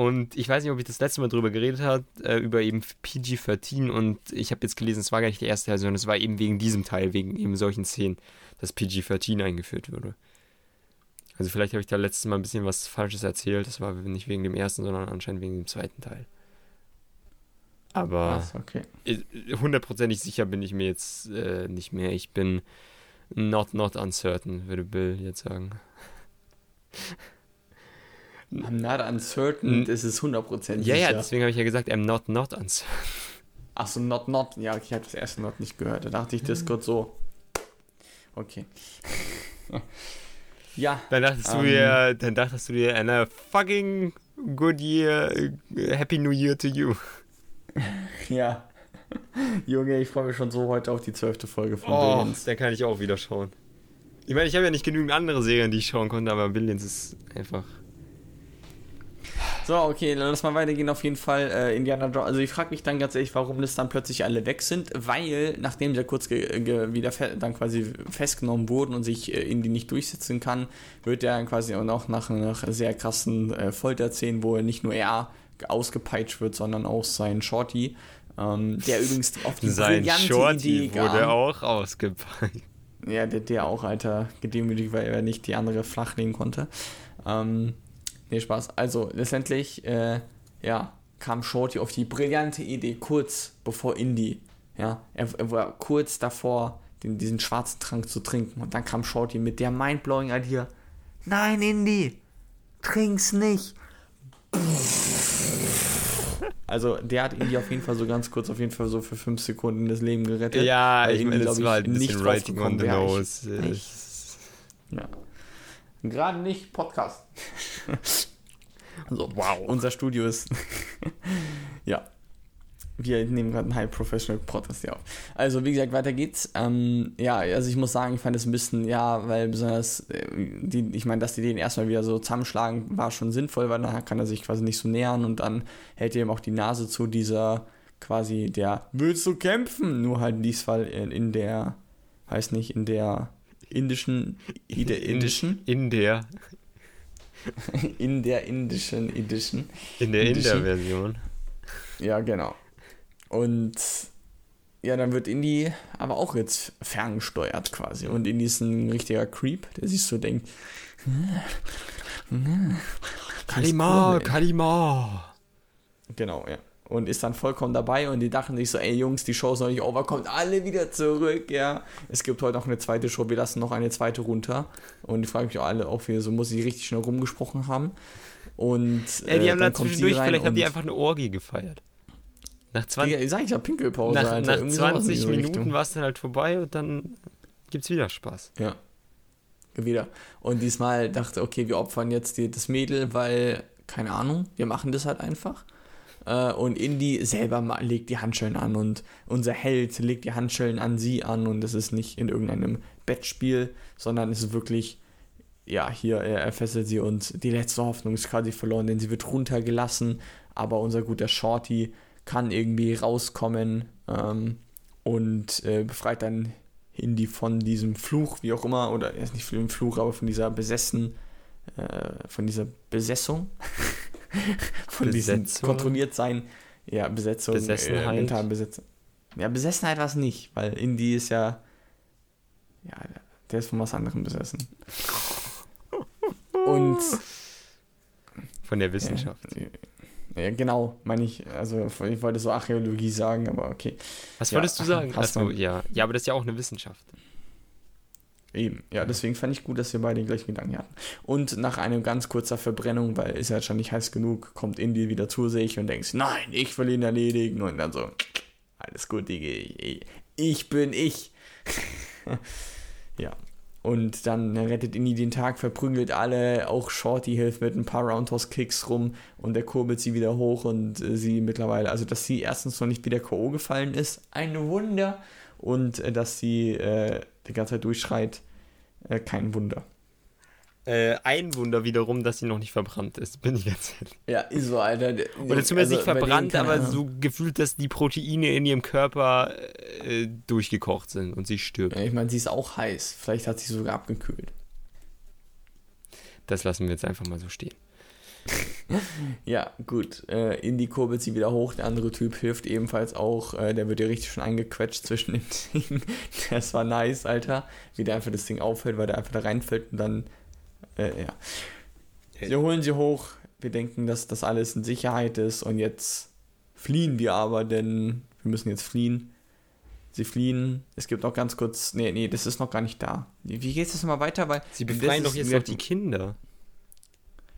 Und ich weiß nicht, ob ich das letzte Mal drüber geredet habe, äh, über eben PG-13 und ich habe jetzt gelesen, es war gar nicht der erste Teil, sondern es war eben wegen diesem Teil, wegen eben solchen Szenen, dass PG-13 eingeführt wurde. Also vielleicht habe ich da letztes Mal ein bisschen was Falsches erzählt, das war nicht wegen dem ersten, sondern anscheinend wegen dem zweiten Teil. Aber okay. hundertprozentig sicher bin ich mir jetzt äh, nicht mehr. Ich bin not not uncertain, würde Bill jetzt sagen. I'm not uncertain, das ist 100% Ja, ja, deswegen habe ich ja gesagt, I'm not not uncertain. Achso, not not. Ja, ich habe das erste Not nicht gehört. Da dachte ich, das Gott so. Okay. ja. Dann dachtest ähm, du dir, dann dachtest du dir, eine fucking good year, äh, happy new year to you. Ja. Junge, ich freue mich schon so heute auf die zwölfte Folge von Oh, Billions. da kann ich auch wieder schauen. Ich meine, ich habe ja nicht genügend andere Serien, die ich schauen konnte, aber Billions ist einfach. So, okay, dann lass mal weitergehen. Auf jeden Fall äh, Indiana Jones. Also ich frage mich dann ganz ehrlich, warum das dann plötzlich alle weg sind, weil nachdem sie ja kurz wieder dann quasi festgenommen wurden und sich äh, Indy nicht durchsetzen kann, wird er dann quasi auch noch nach, nach sehr krassen äh, Folterszenen, wo er nicht nur er ausgepeitscht wird, sondern auch sein Shorty, ähm, der übrigens auf die Sein brillante Shorty Idee wurde kam. auch ausgepackt. Ja, der, der auch, Alter, gedemütigt, weil er nicht die andere flachlegen konnte. Ähm, nee, Spaß. Also, letztendlich, äh, ja, kam Shorty auf die brillante Idee, kurz bevor Indy, ja, er, er war kurz davor, den, diesen schwarzen Trank zu trinken. Und dann kam Shorty mit der mindblowing Idee, nein, Indy, trink's nicht. Also, der hat Indy auf jeden Fall so ganz kurz, auf jeden Fall so für fünf Sekunden das Leben gerettet. Ja, ich meine, das war halt ein nicht bisschen Writing on the nose. ich- ja. Gerade nicht Podcast. so, Wow. Unser Studio ist. ja. Wir nehmen gerade einen High Professional Podcast hier auf. Also, wie gesagt, weiter geht's. Ähm, ja, also ich muss sagen, ich fand es ein bisschen, ja, weil besonders, äh, die, ich meine, dass die den erstmal wieder so zusammenschlagen, war schon sinnvoll, weil dann kann er sich quasi nicht so nähern und dann hält er ihm auch die Nase zu dieser quasi der Willst du kämpfen? Nur halt in diesem Fall in, in der, weiß nicht, in der indischen, in der indischen, In der, in der indischen Edition. in der. Inder-Version. Ja, genau. Und ja, dann wird Indy aber auch jetzt ferngesteuert quasi. Und Indy ist ein richtiger Creep, der sich so denkt. Kalima. Kalima. Genau, ja. Und ist dann vollkommen dabei und die dachten sich so, ey Jungs, die Show ist noch nicht over, kommt alle wieder zurück, ja. Es gibt heute noch eine zweite Show, wir lassen noch eine zweite runter. Und ich frage mich auch alle auch wieder, so muss sie richtig schnell rumgesprochen haben. Und Ey, die äh, haben da dann zwischendurch, rein vielleicht haben die einfach eine Orgie gefeiert. Nach 20, Digga, sag ich ja Pinkelpause, nach, Alter. nach irgendwie sowas in 20 diese Minuten war es dann halt vorbei und dann gibt's wieder Spaß. Ja. Wieder. Und diesmal dachte, okay, wir opfern jetzt die, das Mädel, weil, keine Ahnung, wir machen das halt einfach. Äh, und Indy selber legt die Handschellen an und unser Held legt die Handschellen an sie an und es ist nicht in irgendeinem Bettspiel, sondern es ist wirklich, ja, hier, er, er fesselt sie und die letzte Hoffnung ist quasi verloren, denn sie wird runtergelassen, aber unser guter Shorty kann irgendwie rauskommen ähm, und äh, befreit dann Indy von diesem Fluch, wie auch immer, oder er ist nicht von dem Fluch, aber von dieser Besessen, äh, von dieser Besessung, von diesem Besetzung? kontrolliert sein, ja, Besetzung, Besessenheit? Äh, mentalen Besetzung. Ja, Besessenheit war es nicht, weil Indy ist ja, ja, der ist von was anderem besessen. Und Von der Wissenschaft. ja, ja, genau, meine ich, also ich wollte so Archäologie sagen, aber okay. Was Ja, wolltest du sagen? hast Achso, du- ja. Ja, aber das ist ja auch eine Wissenschaft. Eben, ja, deswegen fand ich gut, dass wir beide den gleichen Gedanken hatten. Und nach einer ganz kurzer Verbrennung, weil ist ja schon nicht heiß genug, kommt Indy wieder zu sich und denkt, nein, ich will ihn erledigen. Und dann so, alles gut, Digga, ich, bin ich. ja. Und dann rettet Indy den Tag, verprügelt alle, auch Shorty hilft mit ein paar Roundhouse-Kicks rum und der kurbelt sie wieder hoch und äh, sie mittlerweile, also dass sie erstens noch nicht wieder K.O. gefallen ist, ein Wunder. Und äh, dass sie äh, die ganze Zeit durchschreit, äh, kein Wunder. Äh, ein Wunder wiederum, dass sie noch nicht verbrannt ist, bin ich ganz ehrlich. Ja, ist so, Alter. Oder zumindest nicht bei denen, verbrannt, aber so gefühlt, dass die Proteine in ihrem Körper äh, durchgekocht sind und sie stirbt. Ja, ich meine, sie ist auch heiß. Vielleicht hat sie sogar abgekühlt. Das lassen wir jetzt einfach mal so stehen. Ja, gut. Äh, Indy kurbelt sie wieder hoch. Der andere Typ hilft ebenfalls auch. Äh, der wird ja richtig schon eingequetscht zwischen den Dingen. Das war nice, Alter. Wie der einfach das Ding aufhält, weil der einfach da reinfällt und dann. Äh, ja. Sie holen sie hoch. Wir denken, dass das alles in Sicherheit ist. Und jetzt fliehen wir aber, denn wir müssen jetzt fliehen. Sie fliehen. Es gibt noch ganz kurz. Nee, nee, das ist noch gar nicht da. Wie geht es nochmal weiter? Weil Sie befreien doch jetzt wir- noch die Kinder.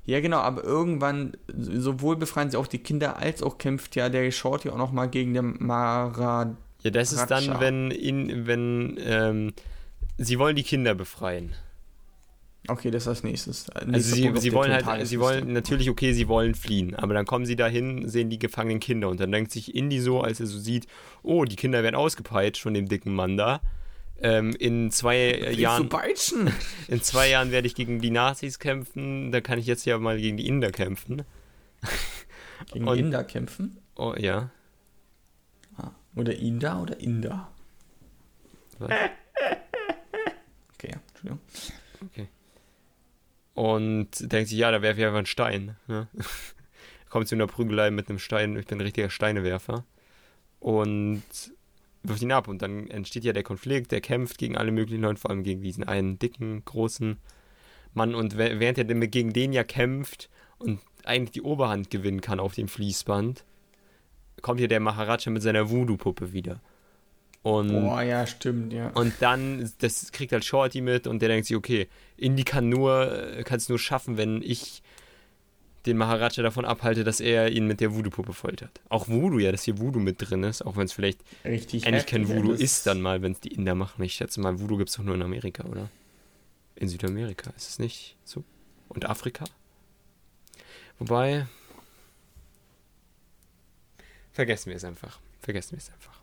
Ja, genau, aber irgendwann, sowohl befreien sie auch die Kinder, als auch kämpft ja der Shorty auch nochmal gegen den Mara. Ja, das ist dann, wenn in, wenn ähm, sie wollen die Kinder befreien. Okay, das ist als nächstes. Also sie, auf sie wollen halt, sie wollen natürlich, okay, sie wollen fliehen, aber dann kommen sie dahin, sehen die gefangenen Kinder und dann denkt sich Indy so, als er so sieht, oh, die Kinder werden ausgepeitscht von dem dicken Mann da. Ähm, in zwei Willst Jahren, in zwei Jahren werde ich gegen die Nazis kämpfen, da kann ich jetzt ja mal gegen die Inder kämpfen. Gegen Und- Inder kämpfen? Oh ja. Ah. Oder Inder oder Inder? Was? Okay, ja, Entschuldigung. Und denkt sich, ja, da werfe ich einfach einen Stein. Ne? Kommt zu einer Prügelei mit einem Stein, ich bin ein richtiger Steinewerfer. Und wirft ihn ab. Und dann entsteht ja der Konflikt, der kämpft gegen alle möglichen Leute, vor allem gegen diesen einen dicken, großen Mann. Und wä- während er gegen den ja kämpft und eigentlich die Oberhand gewinnen kann auf dem Fließband, kommt hier der Maharaja mit seiner Voodoo-Puppe wieder. Und Boah, ja, stimmt, ja. und dann, das kriegt halt Shorty mit und der denkt sich, okay, Indy kann nur, kann es nur schaffen, wenn ich den Maharaja davon abhalte, dass er ihn mit der Voodoo-Puppe foltert. Auch Voodoo, ja, dass hier Voodoo mit drin ist, auch wenn es vielleicht Richtig eigentlich kein Voodoo ist dann mal, wenn es die Inder machen. Ich schätze mal, Voodoo gibt es doch nur in Amerika, oder? In Südamerika, ist es nicht so? Und Afrika? Wobei, vergessen wir es einfach. Vergessen wir es einfach.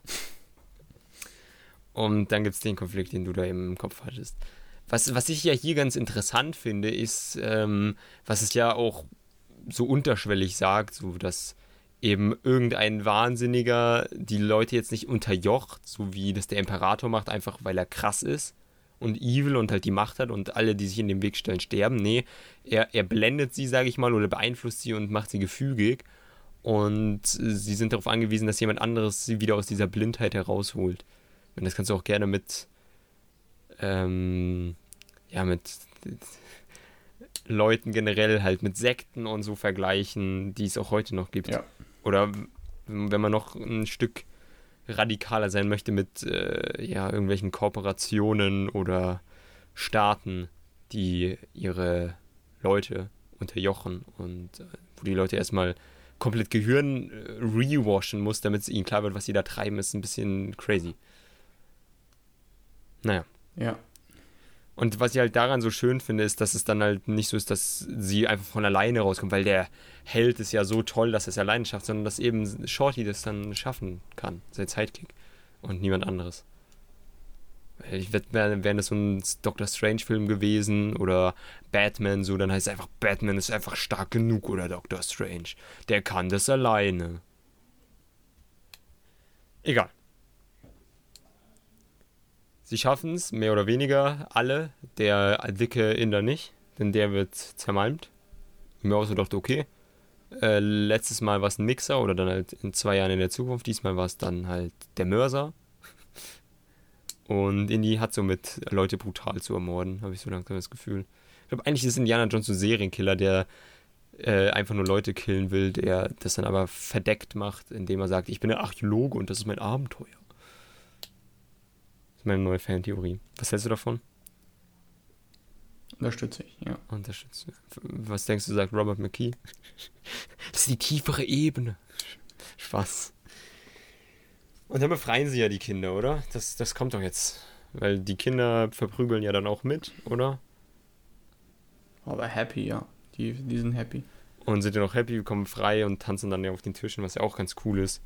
Und dann gibt es den Konflikt, den du da eben im Kopf hattest. Was, was ich ja hier ganz interessant finde, ist, ähm, was es ja auch so unterschwellig sagt, so dass eben irgendein Wahnsinniger die Leute jetzt nicht unterjocht, so wie das der Imperator macht, einfach weil er krass ist und evil und halt die Macht hat und alle, die sich in den Weg stellen, sterben. Nee, er, er blendet sie, sage ich mal, oder beeinflusst sie und macht sie gefügig. Und sie sind darauf angewiesen, dass jemand anderes sie wieder aus dieser Blindheit herausholt. Und das kannst du auch gerne mit, ähm, ja, mit Leuten generell halt, mit Sekten und so vergleichen, die es auch heute noch gibt. Ja. Oder wenn man noch ein Stück radikaler sein möchte mit äh, ja, irgendwelchen Kooperationen oder Staaten, die ihre Leute unterjochen und äh, wo die Leute erstmal komplett Gehirn äh, rewashen muss, damit es ihnen klar wird, was sie da treiben, ist ein bisschen crazy. Naja. Ja. Und was ich halt daran so schön finde, ist, dass es dann halt nicht so ist, dass sie einfach von alleine rauskommt, weil der Held ist ja so toll, dass er es alleine schafft, sondern dass eben Shorty das dann schaffen kann, sein Sidekick und niemand anderes. Ich wette, wäre das so ein Doctor Strange-Film gewesen oder Batman, so, dann heißt es einfach, Batman ist einfach stark genug oder Doctor Strange. Der kann das alleine. Egal. Sie schaffen es, mehr oder weniger, alle. Der dicke Inder nicht, denn der wird zermalmt. Mir auch so dachte, okay. Äh, letztes Mal war es ein Mixer oder dann halt in zwei Jahren in der Zukunft. Diesmal war es dann halt der Mörser. Und Indy hat somit Leute brutal zu ermorden, habe ich so langsam das Gefühl. Ich glaube, eigentlich ist Indiana Jones ein Serienkiller, der äh, einfach nur Leute killen will, der das dann aber verdeckt macht, indem er sagt, ich bin der Archäologe und das ist mein Abenteuer. Das ist meine neue Fan-Theorie. Was hältst du davon? Unterstütze ich, ja. Unterstützt. Was denkst du, sagt Robert McKee? Das ist die tiefere Ebene. Spaß. Und dann befreien sie ja die Kinder, oder? Das, das kommt doch jetzt. Weil die Kinder verprügeln ja dann auch mit, oder? Aber happy, ja. Die, die sind happy. Und sind ja noch happy, kommen frei und tanzen dann ja auf den Tischen, was ja auch ganz cool ist.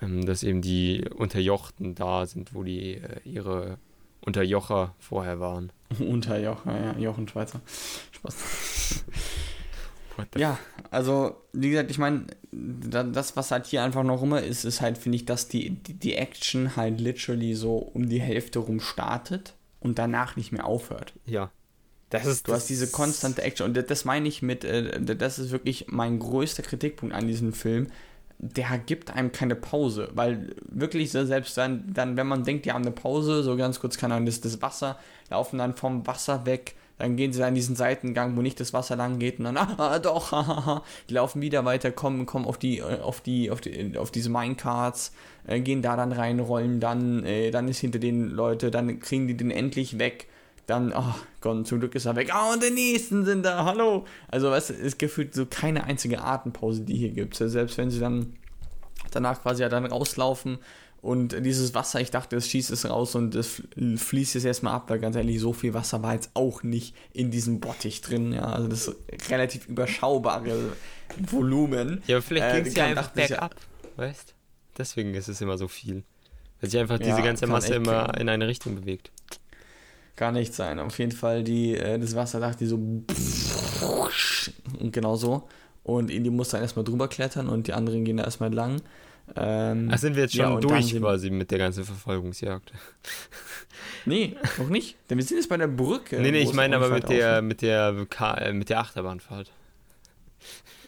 Ähm, dass eben die Unterjochten da sind, wo die äh, ihre Unterjocher vorher waren. Unter Jochen, ja, Jochen Schweizer. Spaß. Ja, also, wie gesagt, ich meine, da- das, was halt hier einfach noch rum ist, ist halt, finde ich, dass die, die, die Action halt literally so um die Hälfte rum startet und danach nicht mehr aufhört. Ja. Das ist, Du hast diese konstante Action und das- das meine ich mit, äh, das ist wirklich mein größter Kritikpunkt an diesem Film. Der gibt einem keine Pause, weil wirklich selbst dann, dann, wenn man denkt, die haben eine Pause, so ganz kurz kann dann das, das Wasser, laufen dann vom Wasser weg, dann gehen sie dann diesen Seitengang, wo nicht das Wasser lang geht und dann, ah, doch, hahaha, die laufen wieder weiter, kommen, kommen auf die, äh, auf die, auf die, auf diese Minecarts, äh, gehen da dann rein, rollen dann, äh, dann ist hinter den Leute, dann kriegen die den endlich weg, dann, oh Gott, zum Glück ist er weg. Ah, und die nächsten sind da, hallo. Also, weißt du, es gefühlt so keine einzige Atempause, die hier gibt. Also selbst wenn sie dann danach quasi ja dann rauslaufen Und dieses Wasser, ich dachte, es schießt es raus und es fließt jetzt erstmal ab, weil ganz ehrlich, so viel Wasser war jetzt auch nicht in diesem Bottich drin. Ja, also das relativ überschaubare Volumen. Ja, aber vielleicht äh, ging es ja einfach bergab, ja, weißt Deswegen ist es immer so viel. Weil sich einfach diese ganze Masse immer in eine Richtung bewegt. Gar nicht sein. Auf jeden Fall, die, äh, das Wasser dachte so und genau so. Und die muss dann erstmal drüber klettern und die anderen gehen da erstmal lang. Ähm, Ach, sind wir jetzt schon ja, durch quasi mit der ganzen Verfolgungsjagd? nee, noch nicht. Denn wir sind jetzt bei der Brücke. Nee, nee, ich meine aber mit der, mit, der, mit der Achterbahnfahrt.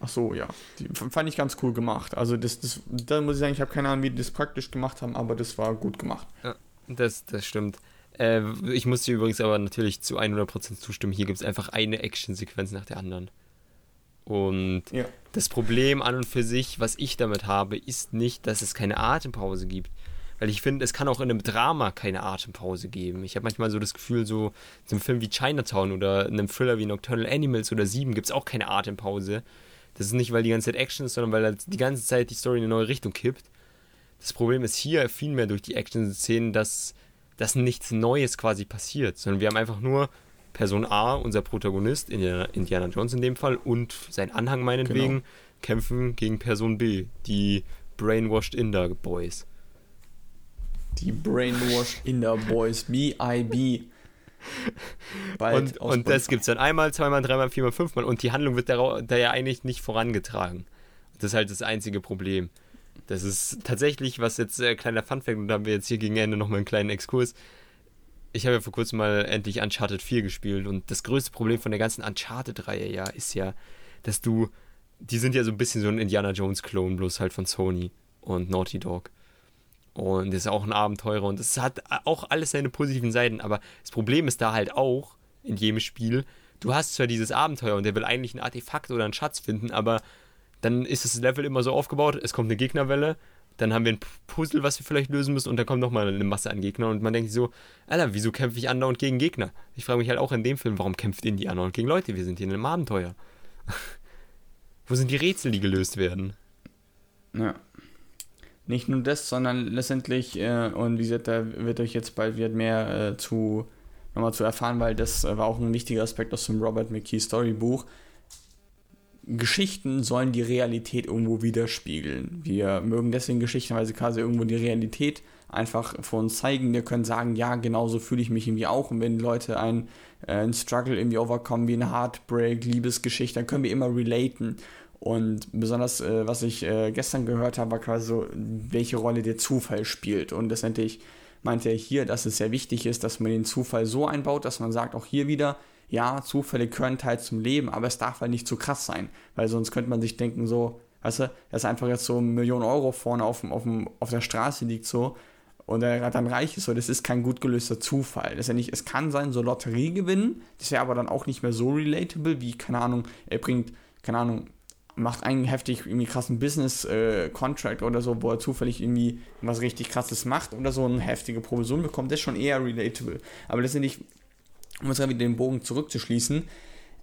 Ach so, ja. Die fand ich ganz cool gemacht. Also das, das, da muss ich sagen, ich habe keine Ahnung, wie die das praktisch gemacht haben, aber das war gut gemacht. Ja, das, das stimmt. Äh, ich muss dir übrigens aber natürlich zu 100% zustimmen. Hier gibt es einfach eine Action-Sequenz nach der anderen. Und ja. das Problem an und für sich, was ich damit habe, ist nicht, dass es keine Atempause gibt. Weil ich finde, es kann auch in einem Drama keine Atempause geben. Ich habe manchmal so das Gefühl, so in einem Film wie Chinatown oder in einem Thriller wie Nocturnal Animals oder Sieben gibt es auch keine Atempause. Das ist nicht, weil die ganze Zeit Action ist, sondern weil halt die ganze Zeit die Story in eine neue Richtung kippt. Das Problem ist hier vielmehr durch die Action-Szenen, dass, dass nichts Neues quasi passiert, sondern wir haben einfach nur Person A, unser Protagonist, Indiana, Indiana Jones in dem Fall, und sein Anhang meinetwegen, genau. kämpfen gegen Person B, die Brainwashed Inder Boys. Die Brainwashed Inder Boys, B.I.B. und, und das gibt es dann einmal, zweimal, dreimal, viermal, fünfmal und die Handlung wird da, da ja eigentlich nicht vorangetragen. Das ist halt das einzige Problem. Das ist tatsächlich, was jetzt äh, kleiner Funfact, und da haben wir jetzt hier gegen Ende nochmal einen kleinen Exkurs. Ich habe ja vor kurzem mal endlich Uncharted 4 gespielt und das größte Problem von der ganzen Uncharted-Reihe ja ist ja, dass du, die sind ja so ein bisschen so ein Indiana Jones-Klon, bloß halt von Sony und Naughty Dog. Und ist auch ein Abenteurer und es hat auch alles seine positiven Seiten, aber das Problem ist da halt auch in jedem Spiel, du hast zwar dieses Abenteuer und der will eigentlich ein Artefakt oder einen Schatz finden, aber dann ist das Level immer so aufgebaut, es kommt eine Gegnerwelle, dann haben wir ein Puzzle, was wir vielleicht lösen müssen und dann kommt nochmal eine Masse an Gegnern und man denkt sich so, Alter, wieso kämpfe ich andauernd gegen Gegner? Ich frage mich halt auch in dem Film, warum kämpft Indie andauernd gegen Leute? Wir sind hier in einem Abenteuer. Wo sind die Rätsel, die gelöst werden? Ja. Nicht nur das, sondern letztendlich, äh, und da wird euch jetzt bald wird mehr äh, zu nochmal zu erfahren, weil das äh, war auch ein wichtiger Aspekt aus dem Robert McKee Storybuch. Geschichten sollen die Realität irgendwo widerspiegeln. Wir mögen deswegen Geschichten, weil sie quasi irgendwo die Realität einfach vor uns zeigen. Wir können sagen, ja, genauso fühle ich mich irgendwie auch. Und wenn Leute ein, äh, einen Struggle irgendwie overkommen, wie eine Heartbreak, Liebesgeschichte, dann können wir immer relaten. Und besonders, äh, was ich äh, gestern gehört habe, war quasi so, welche Rolle der Zufall spielt. Und letztendlich meinte er hier, dass es sehr wichtig ist, dass man den Zufall so einbaut, dass man sagt, auch hier wieder, ja, Zufälle gehören teils zum Leben, aber es darf halt nicht zu krass sein. Weil sonst könnte man sich denken, so, weißt du, dass einfach jetzt so eine Million Euro vorne auf, auf, auf der Straße liegt, so, und er dann reich ist, so, das ist kein gut gelöster Zufall. Das ist ja nicht, es kann sein, so Lotterie gewinnen, das wäre aber dann auch nicht mehr so relatable, wie, keine Ahnung, er bringt, keine Ahnung, macht einen heftig irgendwie krassen Business-Contract äh, oder so, wo er zufällig irgendwie was richtig krasses macht oder so eine heftige Provision bekommt, das ist schon eher relatable. Aber letztendlich, um jetzt wieder den Bogen zurückzuschließen,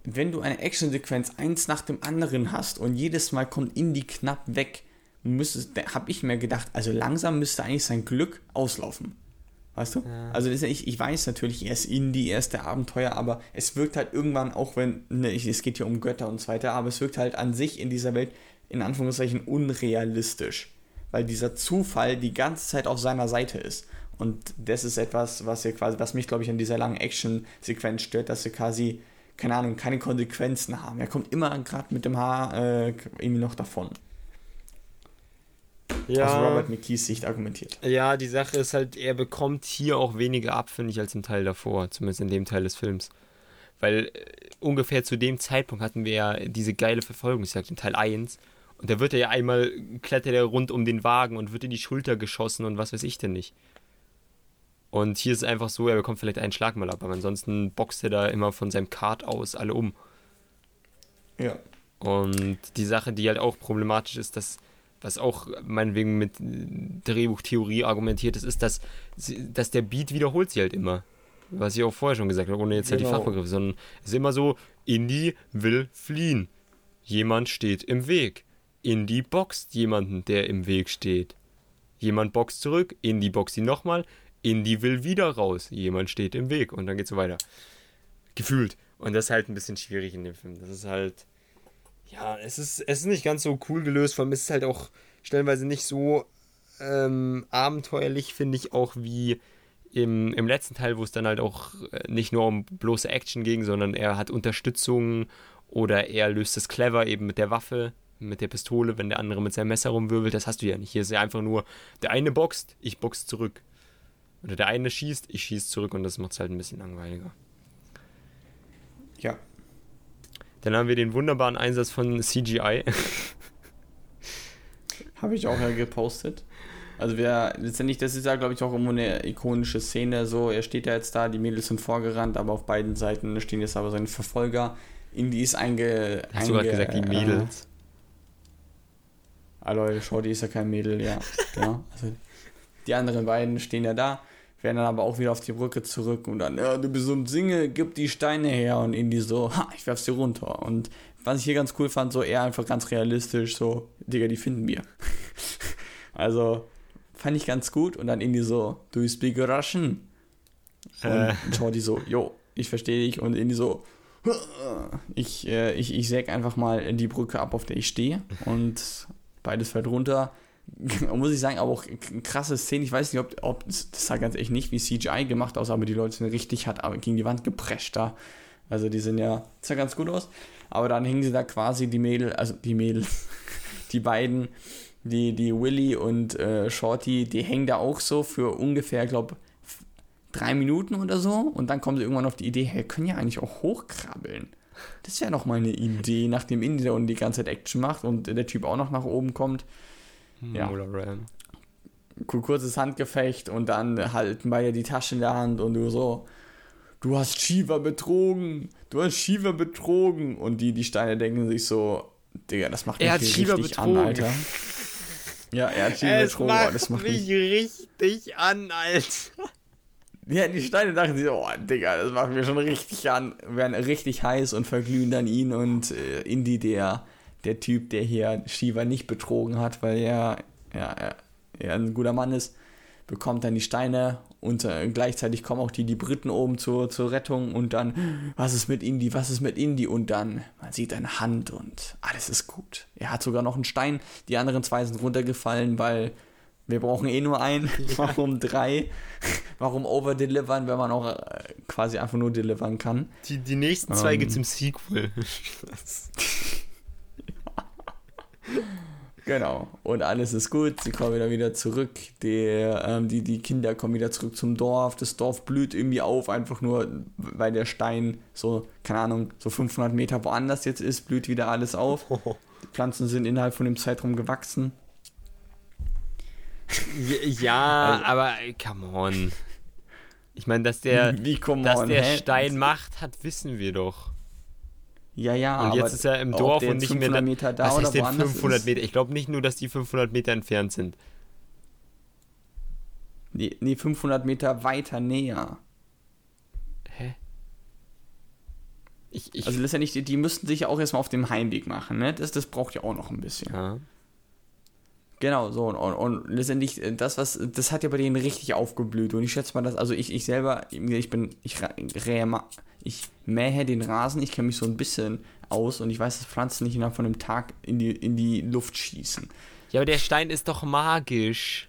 wenn du eine Action-Sequenz eins nach dem anderen hast und jedes Mal kommt Indie knapp weg, habe ich mir gedacht, also langsam müsste eigentlich sein Glück auslaufen. Weißt du? Ja. Also ich, ich weiß natürlich, er ist Indie, er ist der Abenteuer, aber es wirkt halt irgendwann, auch wenn, ne, es geht hier um Götter und so weiter, aber es wirkt halt an sich in dieser Welt in Anführungszeichen unrealistisch. Weil dieser Zufall die ganze Zeit auf seiner Seite ist. Und das ist etwas, was ihr quasi, was mich, glaube ich, an dieser langen Action-Sequenz stört, dass sie quasi, keine Ahnung, keine Konsequenzen haben. Er kommt immer gerade mit dem Haar äh, irgendwie noch davon ja. aus Robert McKees Sicht argumentiert. Ja, die Sache ist halt, er bekommt hier auch weniger ab, finde ich, als im Teil davor, zumindest in dem Teil des Films. Weil äh, ungefähr zu dem Zeitpunkt hatten wir ja diese geile Verfolgungsjagd in Teil 1. Und da wird er ja einmal, klettert er rund um den Wagen und wird in die Schulter geschossen und was weiß ich denn nicht. Und hier ist es einfach so, er bekommt vielleicht einen Schlag mal ab, aber ansonsten boxt er da immer von seinem Kart aus alle um. Ja. Und die Sache, die halt auch problematisch ist, dass was auch meinetwegen mit Drehbuchtheorie argumentiert ist, ist, dass, dass der Beat wiederholt sich halt immer. Was ich auch vorher schon gesagt habe, ohne jetzt genau. halt die. Fachbegriffe, sondern es ist immer so, Indy will fliehen. Jemand steht im Weg. Indy boxt jemanden, der im Weg steht. Jemand boxt zurück, Indy boxt ihn nochmal, Indy will wieder raus, jemand steht im Weg und dann geht's so weiter. Gefühlt. Und das ist halt ein bisschen schwierig in dem Film. Das ist halt, ja, es ist, es ist nicht ganz so cool gelöst, vor allem ist es halt auch stellenweise nicht so ähm, abenteuerlich, finde ich, auch wie im, im letzten Teil, wo es dann halt auch äh, nicht nur um bloße Action ging, sondern er hat Unterstützung oder er löst es clever eben mit der Waffe, mit der Pistole, wenn der andere mit seinem Messer rumwirbelt. Das hast du ja nicht. Hier ist ja einfach nur, der eine boxt, ich box zurück. Oder der eine schießt, ich schieße zurück und das macht es halt ein bisschen langweiliger. Ja. Dann haben wir den wunderbaren Einsatz von CGI. Habe ich auch ja gepostet. Also wer letztendlich, das ist ja glaube ich auch immer eine ikonische Szene, so, er steht ja jetzt da, die Mädels sind vorgerannt, aber auf beiden Seiten stehen jetzt aber seine Verfolger. Indy ist einge... Hast du gerade gesagt, die Mädels? Äh, ah Leute, Shorty ist ja kein Mädel, ja. genau. Also, die anderen beiden stehen ja da, werden dann aber auch wieder auf die Brücke zurück und dann, ja, du bist so ein Singe, gib die Steine her und Indy so, ha, ich werf sie runter. Und was ich hier ganz cool fand, so eher einfach ganz realistisch, so, Digga, die finden wir. also, fand ich ganz gut. Und dann Indy so, do you speak Russian? Und äh. Jordi so, jo, ich verstehe dich. Und Indy so, ich, äh, ich, ich säg einfach mal die Brücke ab, auf der ich stehe. Und beides fällt runter. Muss ich sagen, aber auch krasse Szene. Ich weiß nicht, ob, ob das sah ganz echt nicht wie CGI gemacht aus, aber die Leute sind richtig hart gegen die Wand geprescht da. Also die sind ja, sah ganz gut aus. Aber dann hingen sie da quasi die Mädel, also die Mädel, die beiden die, die Willy und äh, Shorty, die hängen da auch so für ungefähr, glaube drei Minuten oder so. Und dann kommen sie irgendwann auf die Idee, hey, können ja eigentlich auch hochkrabbeln. Das wäre noch mal eine Idee, nachdem Indy da unten die ganze Zeit Action macht und der Typ auch noch nach oben kommt. Hm, ja. Kurzes Handgefecht und dann halten beide die Tasche in der Hand und du so, du hast Shiva betrogen, du hast Shiva betrogen. Und die, die Steine denken sich so, Digga, das macht mich er hat richtig betrogen. an, Alter. Ja, er hat Shiva betrogen. Macht das macht mich richtig an, Alter. Ja, die Steine dachten sich, oh, Digga, das macht mir schon richtig an. Werden richtig heiß und verglühen dann ihn und äh, Indy, der, der Typ, der hier Shiva nicht betrogen hat, weil er, ja, er, er ein guter Mann ist, bekommt dann die Steine und äh, gleichzeitig kommen auch die, die Briten oben zur, zur Rettung und dann, was ist mit Indy, was ist mit Indy und dann, man sieht eine Hand und alles ist gut. Er hat sogar noch einen Stein, die anderen zwei sind runtergefallen, weil wir brauchen eh nur einen. Ja. Warum drei? Warum overdelivern, wenn man auch äh, quasi einfach nur delivern kann? Die, die nächsten zwei ähm. gibt's im Sequel. Genau. Und alles ist gut. Sie kommen wieder wieder zurück. Die, ähm, die, die Kinder kommen wieder zurück zum Dorf. Das Dorf blüht irgendwie auf, einfach nur, weil der Stein so, keine Ahnung, so 500 Meter woanders jetzt ist, blüht wieder alles auf. Die Pflanzen sind innerhalb von dem Zeitraum gewachsen. Ja, also, aber come on. Ich meine, dass der, dass on, der Stein Macht hat, wissen wir doch. Ja, ja, Und jetzt ist er im Dorf und nicht mehr da. Meter da was ist denn 500 Meter? Ich glaube nicht nur, dass die 500 Meter entfernt sind. Nee, nee, 500 Meter weiter näher. Hä? Ich, ich also letztendlich, die, die müssten sich ja auch erstmal auf dem Heimweg machen, ne? Das, das braucht ja auch noch ein bisschen. Ja. Genau, so und, und, und, letztendlich, äh, das, was, das hat ja bei denen richtig aufgeblüht. Und ich schätze mal, dass, also ich, ich selber, ich bin, ich, ich mähe den Rasen, ich kenne mich so ein bisschen aus und ich weiß, dass Pflanzen nicht innerhalb von einem Tag in die, in die Luft schießen. Ja, aber der Stein ist doch magisch.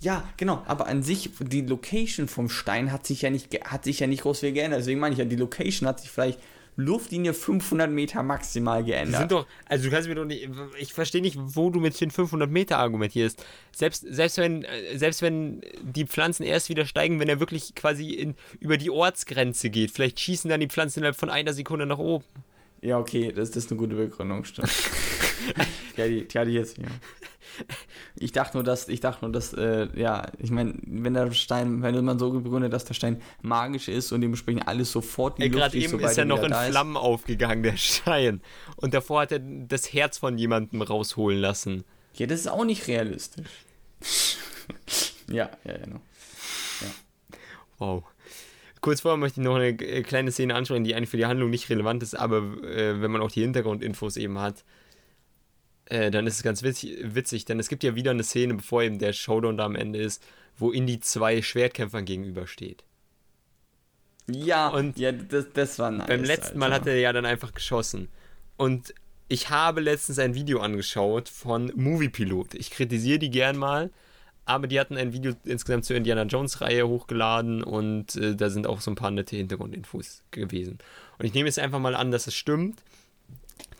Ja, genau, aber an sich, die Location vom Stein hat sich ja nicht, hat sich ja nicht groß viel geändert. Deswegen meine ich ja, die Location hat sich vielleicht Luftlinie 500 Meter maximal geändert. Die sind doch, also du kannst mir doch nicht, ich verstehe nicht, wo du mit den 500 Meter argumentierst. Selbst, selbst, wenn, selbst wenn die Pflanzen erst wieder steigen, wenn er wirklich quasi in, über die Ortsgrenze geht, vielleicht schießen dann die Pflanzen innerhalb von einer Sekunde nach oben. Ja, okay, das, das ist eine gute Begründung, stimmt. ja, die, die hatte ich jetzt, ja. Ich dachte nur, dass, ich dachte nur, dass, äh, ja, ich meine, wenn der Stein, wenn man so begründet, dass der Stein magisch ist und dementsprechend alles sofort die Luft Gerade eben ist er noch in Flammen ist. aufgegangen, der Stein. Und davor hat er das Herz von jemandem rausholen lassen. Ja, das ist auch nicht realistisch. ja, ja, genau. Ja. Wow. Kurz vorher möchte ich noch eine kleine Szene anschauen, die eigentlich für die Handlung nicht relevant ist, aber äh, wenn man auch die Hintergrundinfos eben hat, äh, dann ist es ganz witzig, witzig, denn es gibt ja wieder eine Szene, bevor eben der Showdown da am Ende ist, wo Indy zwei Schwertkämpfern gegenübersteht. Ja, und ja, das, das war nice. Beim letzten Alter. Mal hat er ja dann einfach geschossen. Und ich habe letztens ein Video angeschaut von Moviepilot. Ich kritisiere die gern mal, aber die hatten ein Video insgesamt zur Indiana Jones Reihe hochgeladen und äh, da sind auch so ein paar nette Hintergrundinfos gewesen. Und ich nehme jetzt einfach mal an, dass es stimmt.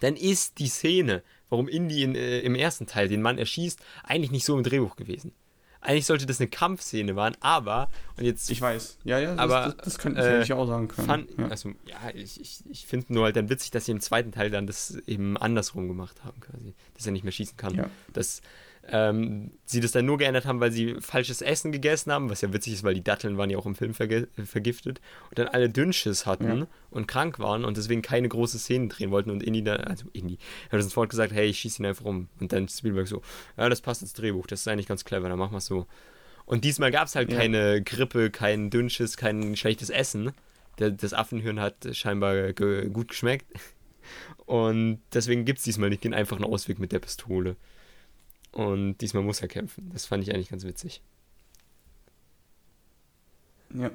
Dann ist die Szene, warum Indy in, äh, im ersten Teil den Mann erschießt, eigentlich nicht so im Drehbuch gewesen. Eigentlich sollte das eine Kampfszene werden, aber und jetzt. Ich weiß. Ja, ja, aber, das, das, das könnte äh, ich auch sagen können. Fand, ja. Also, ja, ich, ich, ich finde nur halt dann witzig, dass sie im zweiten Teil dann das eben andersrum gemacht haben, quasi. Dass er nicht mehr schießen kann. Ja. Das, ähm, sie das dann nur geändert haben, weil sie falsches Essen gegessen haben, was ja witzig ist, weil die Datteln waren ja auch im Film vergiftet und dann alle Dünnschiss hatten ja. und krank waren und deswegen keine große Szenen drehen wollten und Indy dann, also Indy, hat uns sofort gesagt, hey, ich schieße ihn einfach um und dann Spielberg so, ja, das passt ins Drehbuch, das ist eigentlich ganz clever, dann machen wir es so. Und diesmal gab es halt ja. keine Grippe, kein Dünnschiss, kein schlechtes Essen. das Affenhirn hat scheinbar ge gut geschmeckt. Und deswegen gibt es diesmal nicht den einfachen Ausweg mit der Pistole. Und diesmal muss er kämpfen. Das fand ich eigentlich ganz witzig. Ja.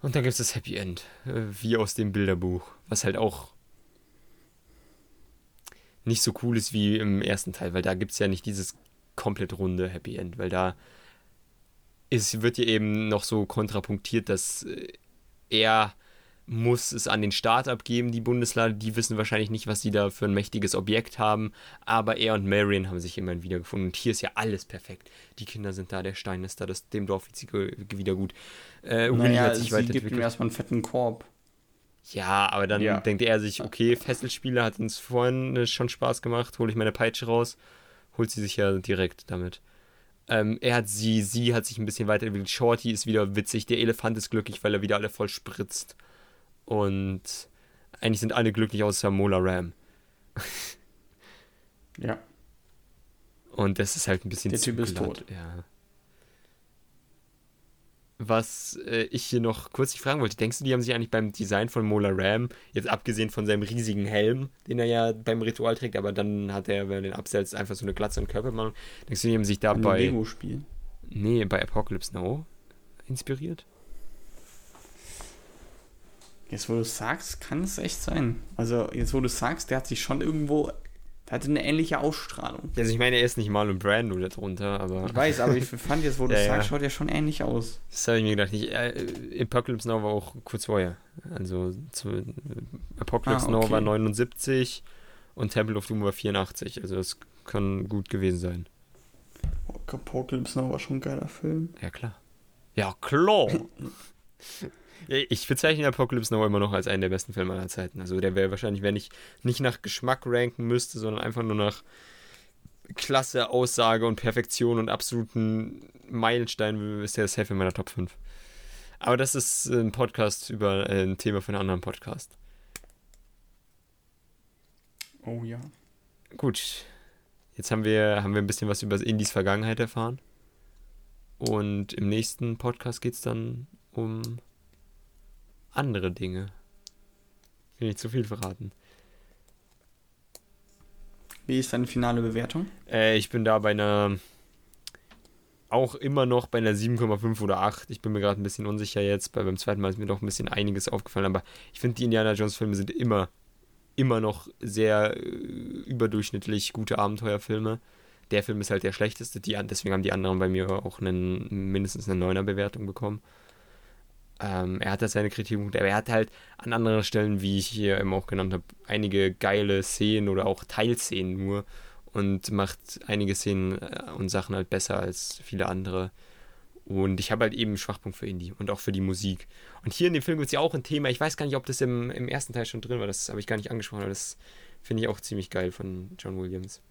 Und dann gibt es das Happy End, wie aus dem Bilderbuch, was halt auch nicht so cool ist wie im ersten Teil, weil da gibt es ja nicht dieses komplett runde Happy End, weil da ist, wird ja eben noch so kontrapunktiert, dass äh, er muss es an den Staat abgeben, die Bundeslade. Die wissen wahrscheinlich nicht, was sie da für ein mächtiges Objekt haben. Aber er und Marion haben sich immerhin wiedergefunden. Und hier ist ja alles perfekt. Die Kinder sind da, der Stein ist da, das, dem Dorf geht wieder gut. Äh, naja, hat sich sie gibt ihm erstmal einen fetten Korb. Ja, aber dann ja. denkt er sich, okay, Fesselspieler hat uns vorhin äh, schon Spaß gemacht, hole ich meine Peitsche raus, holt sie sich ja direkt damit. Ähm, er hat sie, sie hat sich ein bisschen weiterentwickelt. Shorty ist wieder witzig, der Elefant ist glücklich, weil er wieder alle voll spritzt. Und eigentlich sind alle glücklich außer Mola Ram. ja. Und das ist halt ein bisschen Der Typ ist tot. Ja. Was äh, ich hier noch kurz fragen wollte, denkst du, die haben sich eigentlich beim Design von Mola Ram, jetzt abgesehen von seinem riesigen Helm, den er ja beim Ritual trägt, aber dann hat er, wenn er den absetzt, einfach so eine Glatze und Körper machen, denkst du, die haben sich da bei. Lego-Spiel? Nee, bei Apocalypse Now inspiriert? Jetzt, wo du sagst, kann es echt sein. Also, jetzt, wo du sagst, der hat sich schon irgendwo. Der hatte eine ähnliche Ausstrahlung. Also, ich meine, er ist nicht Marlon Brando da drunter, aber. Ich weiß, aber ich fand jetzt, wo du ja, sagst, ja. schaut er schon ähnlich aus. Das habe ich mir gedacht. Ich, äh, Apocalypse Now war auch kurz vorher. Also, zu, Apocalypse ah, okay. Now war 79 und Temple of Doom war 84. Also, das kann gut gewesen sein. Apocalypse Now war schon ein geiler Film. Ja, klar. Ja, klar. Ich bezeichne Apocalypse Now immer noch als einen der besten Filme aller Zeiten. Also der wäre wahrscheinlich, wenn ich nicht nach Geschmack ranken müsste, sondern einfach nur nach klasse Aussage und Perfektion und absoluten Meilenstein, ist der safe in meiner Top 5. Aber das ist ein Podcast über äh, ein Thema von einem anderen Podcast. Oh ja. Gut. Jetzt haben wir, haben wir ein bisschen was über Indies Vergangenheit erfahren. Und im nächsten Podcast geht es dann um andere Dinge. Ich will nicht zu viel verraten. Wie ist deine finale Bewertung? Äh, ich bin da bei einer. Auch immer noch bei einer 7,5 oder 8. Ich bin mir gerade ein bisschen unsicher jetzt. Bei, beim zweiten Mal ist mir doch ein bisschen einiges aufgefallen. Aber ich finde, die Indiana Jones-Filme sind immer, immer noch sehr äh, überdurchschnittlich gute Abenteuerfilme. Der Film ist halt der schlechteste. Die, deswegen haben die anderen bei mir auch einen, mindestens eine 9er Bewertung bekommen. Ähm, er hat da seine Kritikpunkte, aber er hat halt an anderen Stellen, wie ich hier eben auch genannt habe, einige geile Szenen oder auch Teilszenen nur und macht einige Szenen äh, und Sachen halt besser als viele andere. Und ich habe halt eben einen Schwachpunkt für Indie und auch für die Musik. Und hier in dem Film gibt es ja auch ein Thema, ich weiß gar nicht, ob das im, im ersten Teil schon drin war, das habe ich gar nicht angesprochen, aber das finde ich auch ziemlich geil von John Williams.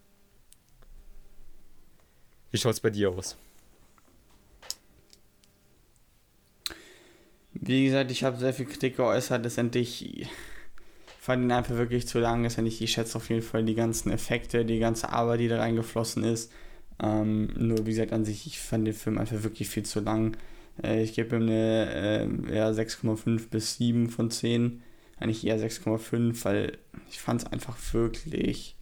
Wie schaut es bei dir aus? Wie gesagt, ich habe sehr viel Kritik geäußert. Letztendlich fand ihn einfach wirklich zu lang. Letztendlich, ich schätze auf jeden Fall die ganzen Effekte, die ganze Arbeit, die da reingeflossen ist. Ähm, nur wie gesagt, an sich, ich fand den Film einfach wirklich viel zu lang. Äh, ich gebe ihm eine äh, ja, 6,5 bis 7 von 10. Eigentlich eher 6,5, weil ich fand es einfach wirklich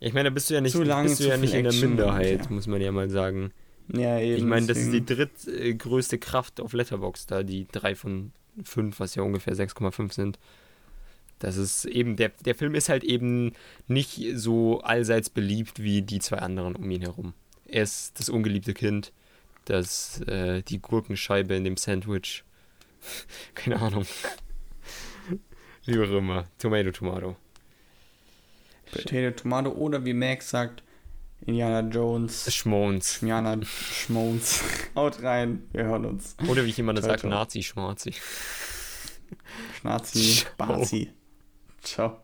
Ich meine, da bist du ja nicht, lang, bist du ja nicht in der Minderheit, ja. muss man ja mal sagen. Ja, eben. Ich meine, das ist die drittgrößte Kraft auf Letterboxd da, die 3 von 5, was ja ungefähr 6,5 sind. Das ist eben, der, der Film ist halt eben nicht so allseits beliebt wie die zwei anderen um ihn herum. Er ist das ungeliebte Kind, das, äh, die Gurkenscheibe in dem Sandwich. Keine Ahnung. Wie auch immer. Tomato, Tomato. Potato Tomato oder wie Max sagt, Indiana Jones. Schmons. Indiana Schmons. Haut rein, wir hören uns. Oder wie ich immer ciao. Nazi-Schmarzi. Schnazi. Bazi. Ciao.